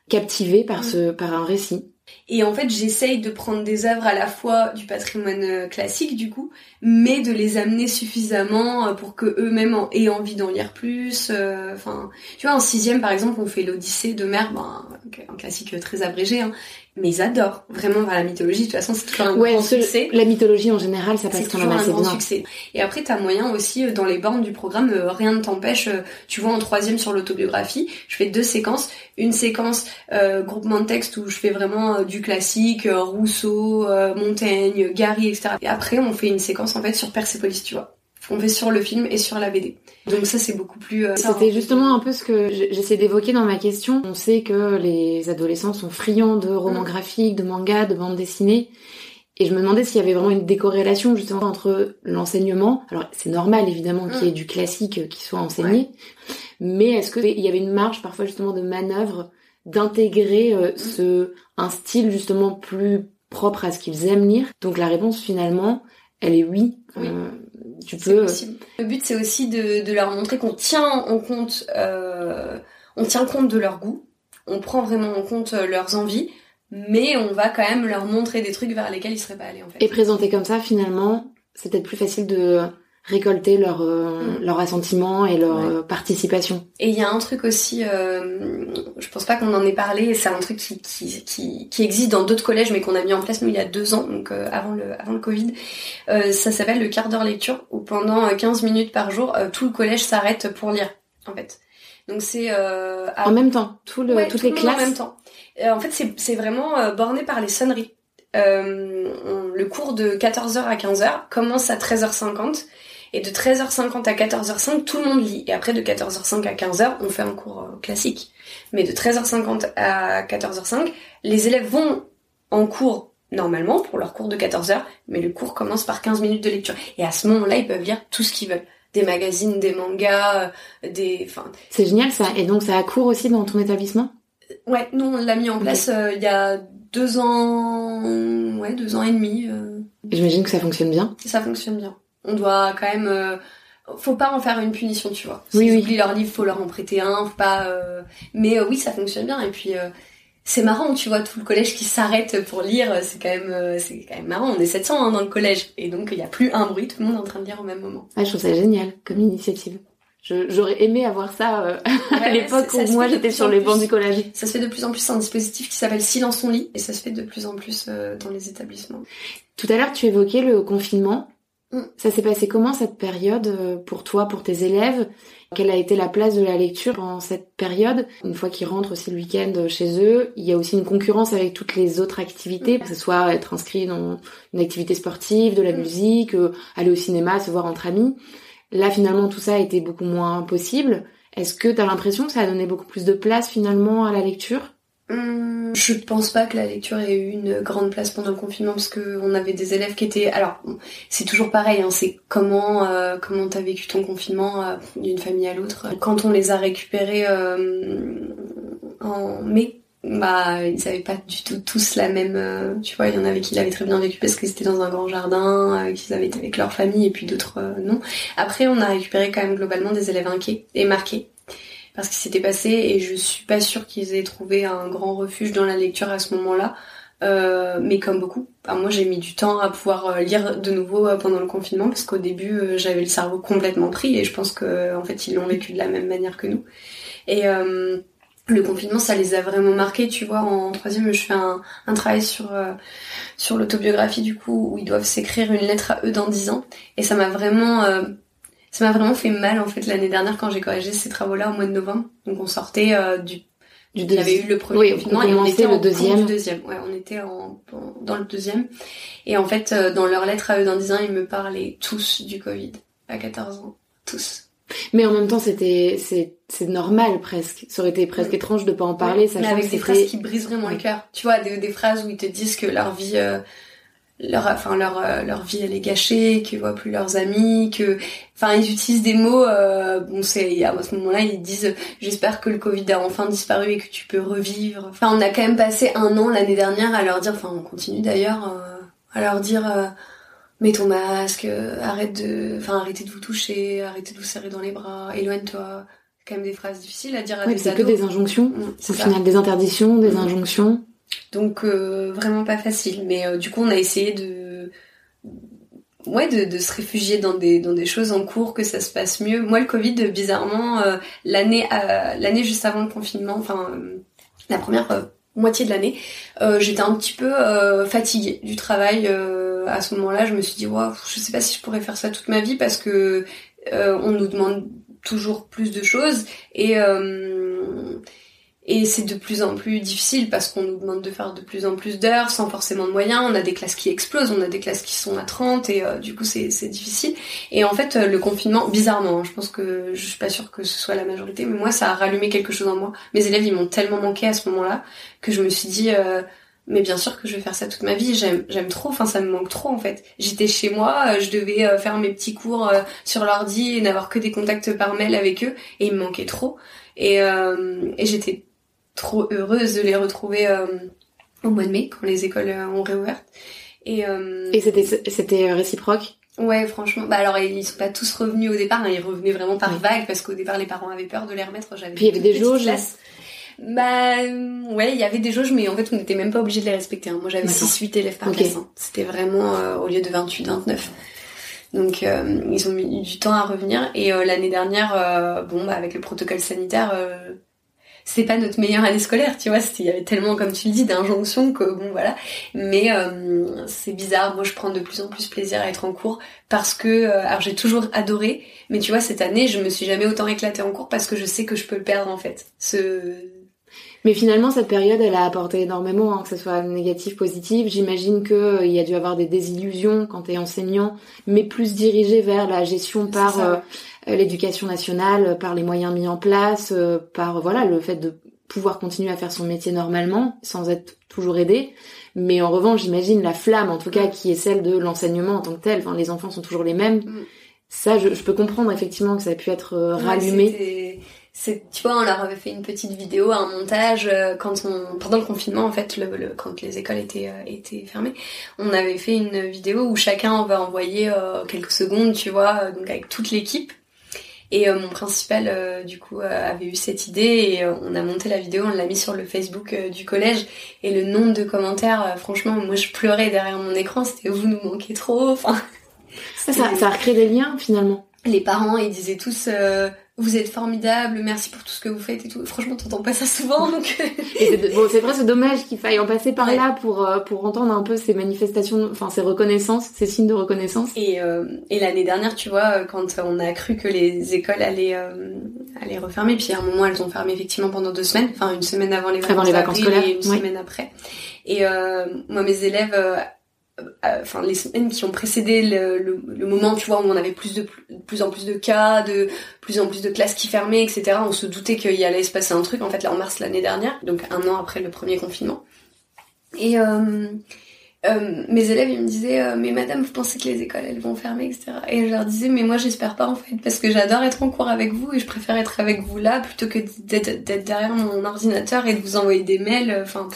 captiver par ce par un récit. Et en fait, j'essaye de prendre des œuvres à la fois du patrimoine euh, classique, du coup, mais de les amener suffisamment euh, pour que eux-mêmes aient envie d'en lire plus. Euh, enfin, tu vois, en sixième, par exemple, on fait l'Odyssée de Mer, ben, un classique très abrégé, hein, mais ils adorent vraiment la mythologie. De toute façon, c'est toujours un grand succès. La mythologie en général, ça passe quand même assez un grand succès. Et après, t'as moyen aussi euh, dans les bornes du programme, euh, rien ne t'empêche. Euh, tu vois, en troisième sur l'autobiographie, je fais deux séquences. Une séquence groupement de texte où je fais vraiment du classique, Rousseau, Montaigne, Gary, etc. Et après, on fait une séquence en fait sur Persépolis, tu vois on fait sur le film et sur la BD. Donc ça c'est beaucoup plus. Euh, C'était justement un peu ce que j'essaie d'évoquer dans ma question. On sait que les adolescents sont friands de romans mm. graphiques, de mangas, de bandes dessinées. Et je me demandais s'il y avait vraiment une décorrélation justement entre l'enseignement. Alors c'est normal évidemment qu'il y ait mm. du classique qui soit enseigné, mais est-ce qu'il y avait une marge parfois justement de manœuvre d'intégrer euh, mm. ce un style justement plus propre à ce qu'ils aiment lire? Donc la réponse finalement, elle est oui. oui. Euh, tu peux. Le but c'est aussi de, de, leur montrer qu'on tient en compte, euh, on tient compte de leur goût, on prend vraiment en compte euh, leurs envies, mais on va quand même leur montrer des trucs vers lesquels ils seraient pas allés en fait. Et présenter comme ça finalement, c'est peut-être plus facile de récolter leur euh, mm. leur assentiment et leur euh, participation. Et il y a un truc aussi, euh, je pense pas qu'on en ait parlé, c'est un truc qui, qui, qui, qui existe dans d'autres collèges mais qu'on a mis en place nous il y a deux ans, donc euh, avant le avant le Covid. ça s'appelle le quart d'heure lecture où pendant 15 minutes par jour tout le collège s'arrête pour lire. en fait. Donc c'est euh, à- En même temps, tout le, Ouais, toutes tout les le classes. en même temps. Euh, en fait, c'est c'est vraiment euh, borné par les sonneries. Euh, on- le cours de 14h à 15h commence à 13h50 et de 13h50 à 14h05 tout le monde lit et après de 14h05 à 15h on fait un cours euh, classique. Mais de 13h50 à 14h05 les élèves vont en cours normalement pour leur cours de 14h mais le cours commence par 15 minutes de lecture et à ce moment-là ils peuvent lire tout ce qu'ils veulent. Des magazines, des mangas, euh, des... Enfin, C'est génial ça. Et donc ça a cours aussi dans ton établissement? Ouais, nous on l'a mis en place euh, il y a deux ans, ouais, deux ans et demi. euh, J'imagine que ça fonctionne bien. ça fonctionne bien. On doit quand même, euh, faut pas en faire une punition, tu vois. Oui, S'ils oui. oublient leur livre, faut leur en prêter un, faut pas. euh, Mais euh, oui, ça fonctionne bien. Et puis euh, c'est marrant, tu vois, tout le collège qui s'arrête pour lire, c'est quand même, euh, c'est quand même marrant. On est 700 hein, dans le collège, et donc il y a plus un bruit, tout le monde est en train de lire au même moment. Ah, je trouve ça génial comme initiative. Je- J'aurais aimé avoir ça euh, à l'époque où moi j'étais sur les bancs du collège. Ça se fait de plus en plus, un dispositif qui s'appelle Silence on lit, et ça se fait de plus en plus euh, dans les établissements. Tout à l'heure, tu évoquais le confinement. Ça s'est passé comment cette période euh, pour toi, pour tes élèves? Quelle a été la place de la lecture en cette période? Une fois qu'ils rentrent aussi le week-end chez eux, il y a aussi une concurrence avec toutes les autres activités, que ce soit être inscrit dans une activité sportive, de la Mm. musique, euh, aller au cinéma, se voir entre amis. Là, finalement, tout ça a été beaucoup moins possible. Est-ce que tu as l'impression que ça a donné beaucoup plus de place finalement à la lecture? Hum, Je pense pas que la lecture ait eu une grande place pendant le confinement parce que on avait des élèves qui étaient. Alors c'est toujours pareil, hein, c'est comment euh, comment t'as vécu ton confinement euh, d'une famille à l'autre. Quand on les a récupérés euh, en mai, bah ils avaient pas du tout tous la même. tu vois, il y en avait qui l'avaient très bien vécu parce qu'ils étaient dans un grand jardin, qu'ils avaient été avec leur famille et puis d'autres non. Après, on a récupéré quand même globalement des élèves inquiets et marqués parce qu'il s'était passé et je suis pas sûre qu'ils aient trouvé un grand refuge dans la lecture à ce moment-là. Euh, mais comme beaucoup, Enfin, moi j'ai mis du temps à pouvoir euh, lire de nouveau euh, pendant le confinement parce qu'au début j'avais le cerveau complètement pris et je pense que en fait ils l'ont vécu de la même manière que nous. Et le confinement ça les a vraiment marqués, tu vois. En troisième je fais un, un travail sur sur l'autobiographie du coup où ils doivent s'écrire une lettre à eux dans dix ans et ça m'a vraiment ça m'a vraiment fait mal en fait l'année dernière quand j'ai corrigé ces travaux-là au mois de novembre. Donc on sortait euh, du du il y avait eu le premier Oui, confinement on et on était le en deuxième. deuxième. Ouais, on était en, en- dans le deuxième. Et en fait, euh, dans leur lettre à eux d'un ans, ils me parlaient tous du Covid à 14 ans. Tous. Mais en même temps, c'était c'est c'est normal presque. Ça aurait été presque Mm. étrange de pas en parler, mais avec des phrases qui brisent vraiment le Ouais. cœur. Tu vois, des, des phrases où ils te disent que leur vie, euh, leur, enfin leur euh, leur vie elle est gâchée, qu'ils voient plus leurs amis, que, enfin ils utilisent des mots. Euh, bon, c'est à ce moment-là ils disent j'espère que le Covid a enfin disparu et que tu peux revivre. Enfin, on a quand même passé un an l'année dernière à leur dire, enfin on continue d'ailleurs euh, à leur dire. euh, Mets ton masque, euh, arrête de, enfin arrêtez de vous toucher, arrêtez de vous serrer dans les bras, éloigne-toi. C'est quand même des phrases difficiles à dire à Ouais, des c'est que des injonctions. Mm, Au c'est ça. final, des interdictions, des Mm. injonctions. Donc euh, vraiment pas facile. Mais euh, du coup, on a essayé de ouais de, de se réfugier dans des dans des choses en cours que ça se passe mieux. Moi, le Covid, bizarrement, euh, l'année euh, l'année juste avant le confinement, enfin la première euh, moitié de l'année, euh, j'étais un petit peu fatiguée du travail. à ce moment-là, je me suis dit waouh, je sais pas si je pourrais faire ça toute ma vie parce que on nous demande toujours plus de choses et et c'est de plus en plus difficile parce qu'on nous demande de faire de plus en plus d'heures sans forcément de moyens. On a des classes qui explosent, on a des classes qui sont à 30 et euh, du coup c'est difficile. Et en fait euh, le confinement, bizarrement, hein, je pense que je suis pas sûre que ce soit la majorité, mais moi ça a rallumé quelque chose en moi. Mes élèves ils m'ont tellement manqué à ce moment-là que je me suis dit euh, mais bien sûr que je vais faire ça toute ma vie. J'aime j'aime trop, enfin ça me manque trop en fait. J'étais chez moi, euh, je devais faire mes petits cours sur l'ordi et n'avoir que des contacts par mail avec eux et il me manquait trop. Et, euh, et j'étais trop heureuse de les retrouver euh, au mois de mai quand les écoles euh, ont réouvert. Et, euh, Et c'était c'était réciproque? ouais, franchement, bah alors ils sont pas tous revenus au départ, hein, ils revenaient vraiment par Oui. vague parce qu'au départ les parents avaient peur de les remettre. J'avais Puis il y avait des jauges. classe. Bah ouais, il y avait des jauges, mais en fait on n'était même pas obligé de les respecter. hein. Moi j'avais D'accord. 6-8 élèves par Ok. classe. hein. C'était vraiment euh, au lieu de 28-29. Donc euh, ils ont mis du temps à revenir et euh, l'année dernière, euh, bon bah avec le protocole sanitaire, c'était pas notre meilleure année scolaire, tu vois. Il y avait tellement, comme tu le dis, d'injonctions que bon voilà. Mais euh, c'est bizarre. Moi, je prends de plus en plus plaisir à être en cours parce que, euh, alors j'ai toujours adoré, mais tu vois, cette année, je me suis jamais autant éclatée en cours parce que je sais que je peux le perdre en fait. Ce mais finalement, cette période, elle a apporté énormément, hein, que ce soit négatif, positif. J'imagine qu'il euh, y a dû avoir des désillusions quand tu es enseignant, mais plus dirigé vers la gestion par euh, l'éducation nationale, par les moyens mis en place, euh, par voilà le fait de pouvoir continuer à faire son métier normalement, sans être toujours aidé. Mais en revanche, j'imagine la flamme, en tout cas, qui est celle de l'enseignement en tant que tel. Enfin, les enfants sont toujours les mêmes. Mm. Ça, je, peux comprendre effectivement que ça a pu être rallumé c'est tu vois on leur avait fait une petite vidéo un montage euh, quand on pendant le confinement en fait le, quand les écoles étaient euh, étaient fermées on avait fait une vidéo où chacun va envoyer euh, quelques secondes tu vois donc avec toute l'équipe et mon principal du coup avait eu cette idée et on a monté la vidéo on l'a mis sur le Facebook du collège. Et le nombre de commentaires franchement moi je pleurais derrière mon écran. C'était vous nous manquez trop enfin. Ça, ça, ça a recréé des liens finalement. Les parents ils disaient tous vous êtes formidable, merci pour tout ce que vous faites et tout. Franchement, t'entends pas ça souvent, donc. bon, c'est vrai, c'est dommage qu'il faille en passer par là pour euh, pour entendre un peu ces manifestations, enfin ces reconnaissances, ces signes de reconnaissance. Et euh, et l'année dernière, tu vois, quand on a cru que les écoles allaient euh, allaient refermer, puis à un moment elles ont fermé effectivement pendant deux semaines, enfin une semaine avant les vacances, avant les vacances scolaires, et une semaine après. Et moi, mes élèves euh, enfin les semaines qui ont précédé le, moment tu vois où on avait plus de plus en plus de cas de plus en plus de classes qui fermaient etc on se doutait qu'il allait se passer un truc en fait là en mars l'année dernière donc un an après le premier confinement. Et euh, euh, mes élèves me disaient mais madame vous pensez que les écoles elles vont fermer etc et je leur disais mais moi j'espère pas en fait parce que j'adore être en cours avec vous et je préfère être avec vous là plutôt que d'être derrière mon ordinateur et de vous envoyer des mails enfin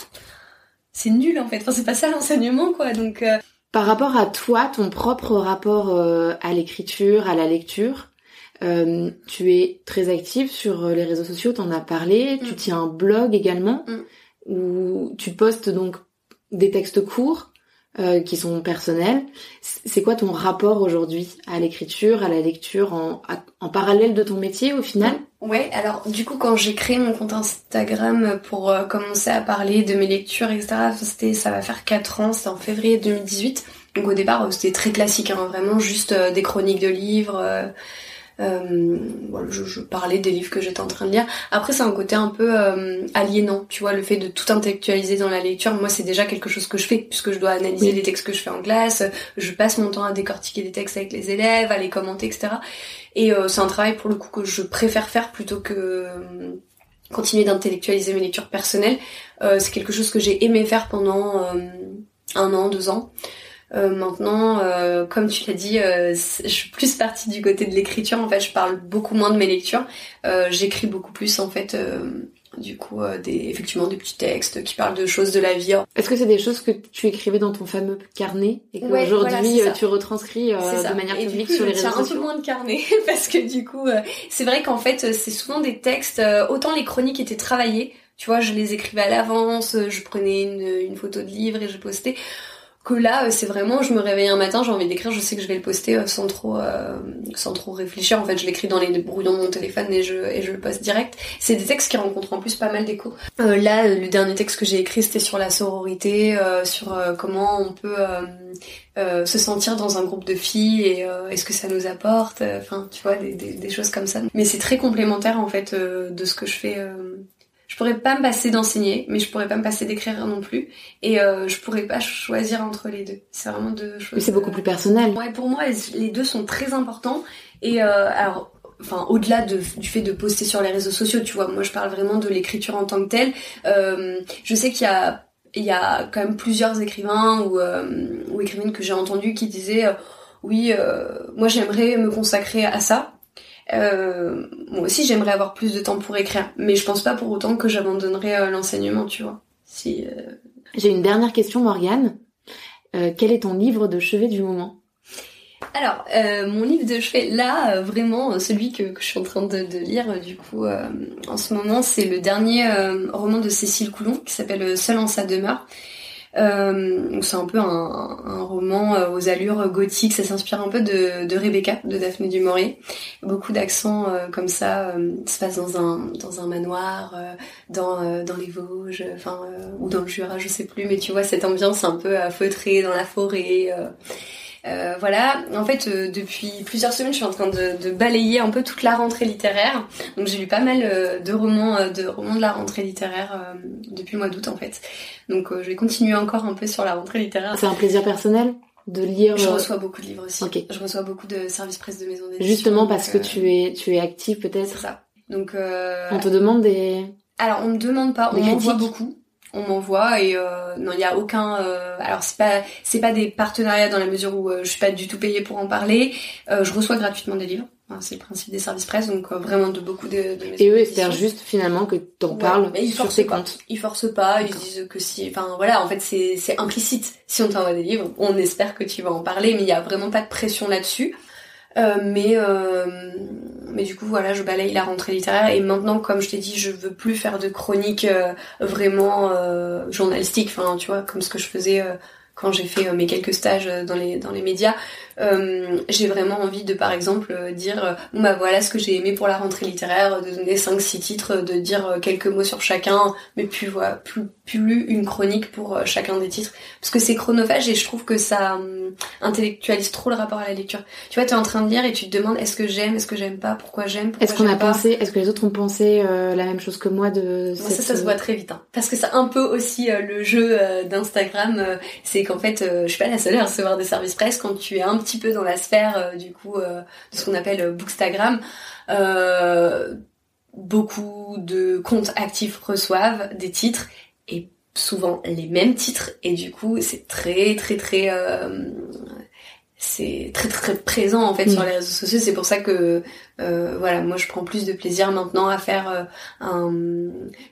c'est nul en fait. Enfin, c'est pas ça l'enseignement quoi. Donc euh, par rapport à toi, ton propre rapport euh, à l'écriture, à la lecture, euh, tu es très active sur les réseaux sociaux, t'en as parlé, tu mm. tiens un blog également mm. où tu postes donc des textes courts qui sont personnels. C'est quoi ton rapport aujourd'hui à l'écriture, à la lecture en, en parallèle de ton métier au final? Ouais, alors du coup quand j'ai créé mon compte Instagram pour euh, commencer à parler de mes lectures, etc., c'était ça va faire 4 ans, c'était en février 2018. Donc au départ euh, c'était très classique, hein, vraiment juste euh, des chroniques de livres. Euh, voilà, je, je, parlais des livres que j'étais en train de lire. Après, c'est un côté un peu aliénant, tu vois, le fait de tout intellectualiser dans la lecture. Moi, c'est déjà quelque chose que je fais, puisque je dois analyser les textes que je fais en classe. Je passe mon temps à décortiquer des textes avec les élèves, à les commenter, etc. Et euh, c'est un travail pour le coup que je préfère faire plutôt que euh, continuer d'intellectualiser mes lectures personnelles. Euh, c'est quelque chose que j'ai aimé faire pendant un an, deux ans. Maintenant, comme tu l'as dit, je suis plus partie du côté de l'écriture. En fait, je parle beaucoup moins de mes lectures. J'écris beaucoup plus en fait du coup euh, des effectivement des petits textes qui parlent de choses de la vie. Est-ce que c'est des choses que tu écrivais dans ton fameux carnet et qu'aujourd'hui euh, tu retranscris euh, de manière publique sur les réseaux sociaux un peu moins de carnet parce que du coup c'est vrai qu'en fait c'est souvent des textes autant les chroniques étaient travaillées, tu vois, je les écrivais à l'avance, je prenais une, une photo de livre et je postais que là euh, c'est vraiment je me réveille un matin j'ai envie d'écrire je sais que je vais le poster euh, sans trop euh, sans trop réfléchir. En fait je l'écris dans les brouillons de mon téléphone et je et je le poste direct. C'est des textes qui rencontrent en plus pas mal d'écho euh, là le dernier texte que j'ai écrit c'était sur la sororité sur comment on peut se sentir dans un groupe de filles et est-ce que ça nous apporte enfin tu vois des, choses comme ça. Mais c'est très complémentaire en fait de ce que je fais je pourrais pas me passer d'enseigner, mais je pourrais pas me passer d'écrire non plus. Et euh, je pourrais pas choisir entre les deux. C'est vraiment deux choses. Mais c'est beaucoup plus personnel. Ouais, pour moi, les deux sont très importants. Et euh, alors, enfin, au-delà de, du fait de poster sur les réseaux sociaux, tu vois, moi, je parle vraiment de l'écriture en tant que telle. Euh, je sais qu'il y a il y a quand même plusieurs écrivains ou, euh, ou écrivaines que j'ai entendues qui disaient euh, oui, euh, moi j'aimerais me consacrer à ça, euh, moi aussi, j'aimerais avoir plus de temps pour écrire, mais je pense pas pour autant que j'abandonnerai euh, l'enseignement, tu vois. Si. Euh, J'ai une dernière question, Morgane. quel est ton livre de chevet du moment? Alors, mon livre de chevet, là, vraiment, celui que, je suis en train de, lire, du coup, en ce moment, c'est le dernier roman de Cécile Coulon, qui s'appelle Seul en sa demeure. Euh, c'est un peu un, roman euh, aux allures gothiques. Ça s'inspire un peu de, Rebecca, de Daphné du Maurier. Beaucoup d'accents euh, comme ça. ça se passe dans un dans un manoir, dans dans les Vosges, enfin ou dans le Jura, je sais plus. Mais tu vois cette ambiance un peu feutrée dans la forêt. Euh, voilà, en fait, euh, depuis plusieurs semaines, je suis en train de, de, balayer un peu toute la rentrée littéraire. Donc j'ai lu pas mal euh, de romans, de romans de la rentrée littéraire depuis le mois d'août en fait. Donc je vais continuer encore un peu sur la rentrée littéraire. C'est un plaisir personnel de lire. Je reçois beaucoup de livres aussi. Je reçois beaucoup de services presse de maison d'édition. Justement parce que tu es tu es active peut-être. ça. Donc on te demande des. Alors on me demande pas, on m'envoie beaucoup on m'envoie et euh, non il y a aucun euh, alors c'est pas c'est pas des partenariats dans la mesure où euh, je suis pas du tout payée pour en parler. Je reçois gratuitement des livres. C'est le principe des services presse donc vraiment de beaucoup de, de et eux espèrent juste finalement que t'en parles ils sur tes comptes. Ils forcent pas ils disent que si enfin voilà en fait c'est c'est implicite. Si on t'envoie des livres on espère que tu vas en parler mais il y a vraiment pas de pression là-dessus. euh, mais euh, mais du coup voilà je balaye la rentrée littéraire. Et maintenant comme je t'ai dit je veux plus faire de chroniques euh, vraiment journalistiques enfin tu vois comme ce que je faisais quand j'ai fait mes quelques stages dans les dans les médias euh, j'ai vraiment envie de par exemple euh, dire euh, bon bah voilà ce que j'ai aimé pour la rentrée littéraire, de donner 5 six titres, de dire quelques mots sur chacun, mais plus voilà, plus plus une chronique pour chacun des titres parce que c'est chronophage et je trouve que ça intellectualise trop le rapport à la lecture. Tu vois, tu es en train de lire et tu te demandes est-ce que j'aime, est-ce que j'aime pas, pourquoi j'aime, Est-ce qu'on a pensé, est-ce que les autres ont pensé la même chose que moi de cette... ça ça se voit très vite hein. parce que c'est un peu aussi le jeu d'Instagram, c'est qu'en fait je suis pas la seule à recevoir des services presse quand tu es un petit peu dans la sphère euh, du coup euh, de ce qu'on appelle euh, Bookstagram. beaucoup de comptes actifs reçoivent des titres et souvent les mêmes titres et du coup c'est très très très c'est très très présent en fait sur les réseaux sociaux. C'est pour ça que euh, voilà, moi je prends plus de plaisir maintenant à faire euh, un,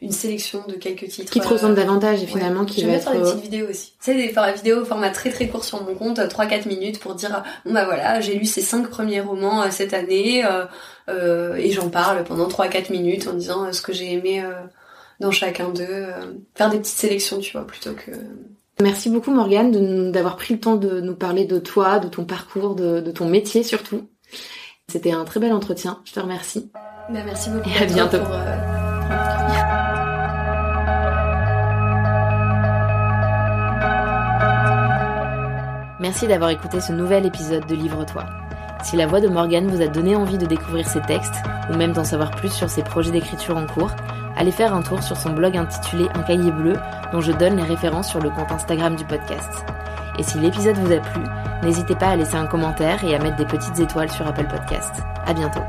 une sélection de quelques titres qui te ressemblent euh, davantage et finalement qui va être. faire des petites vidéos aussi. Tu sais, des vidéos format très très court sur mon compte, 3-4 minutes pour dire bon bah voilà, j'ai lu ces cinq premiers romans cette année et j'en parle pendant 3-4 minutes en disant ce que j'ai aimé dans chacun d'eux. faire des petites sélections, tu vois, plutôt que Merci beaucoup Morgane d'avoir pris le temps de nous parler de toi, de ton parcours, de, ton métier surtout. C'était un très bel entretien, je te remercie. Bah, merci beaucoup. Et à bientôt. Euh, merci d'avoir écouté ce nouvel épisode de Livre-toi. Si la voix de Morgane vous a donné envie de découvrir ses textes, ou même d'en savoir plus sur ses projets d'écriture en cours, allez faire un tour sur son blog intitulé Un cahier bleu, dont je donne les références sur le compte Instagram du podcast. Et si l'épisode vous a plu, n'hésitez pas à laisser un commentaire et à mettre des petites étoiles sur Apple Podcast. À bientôt.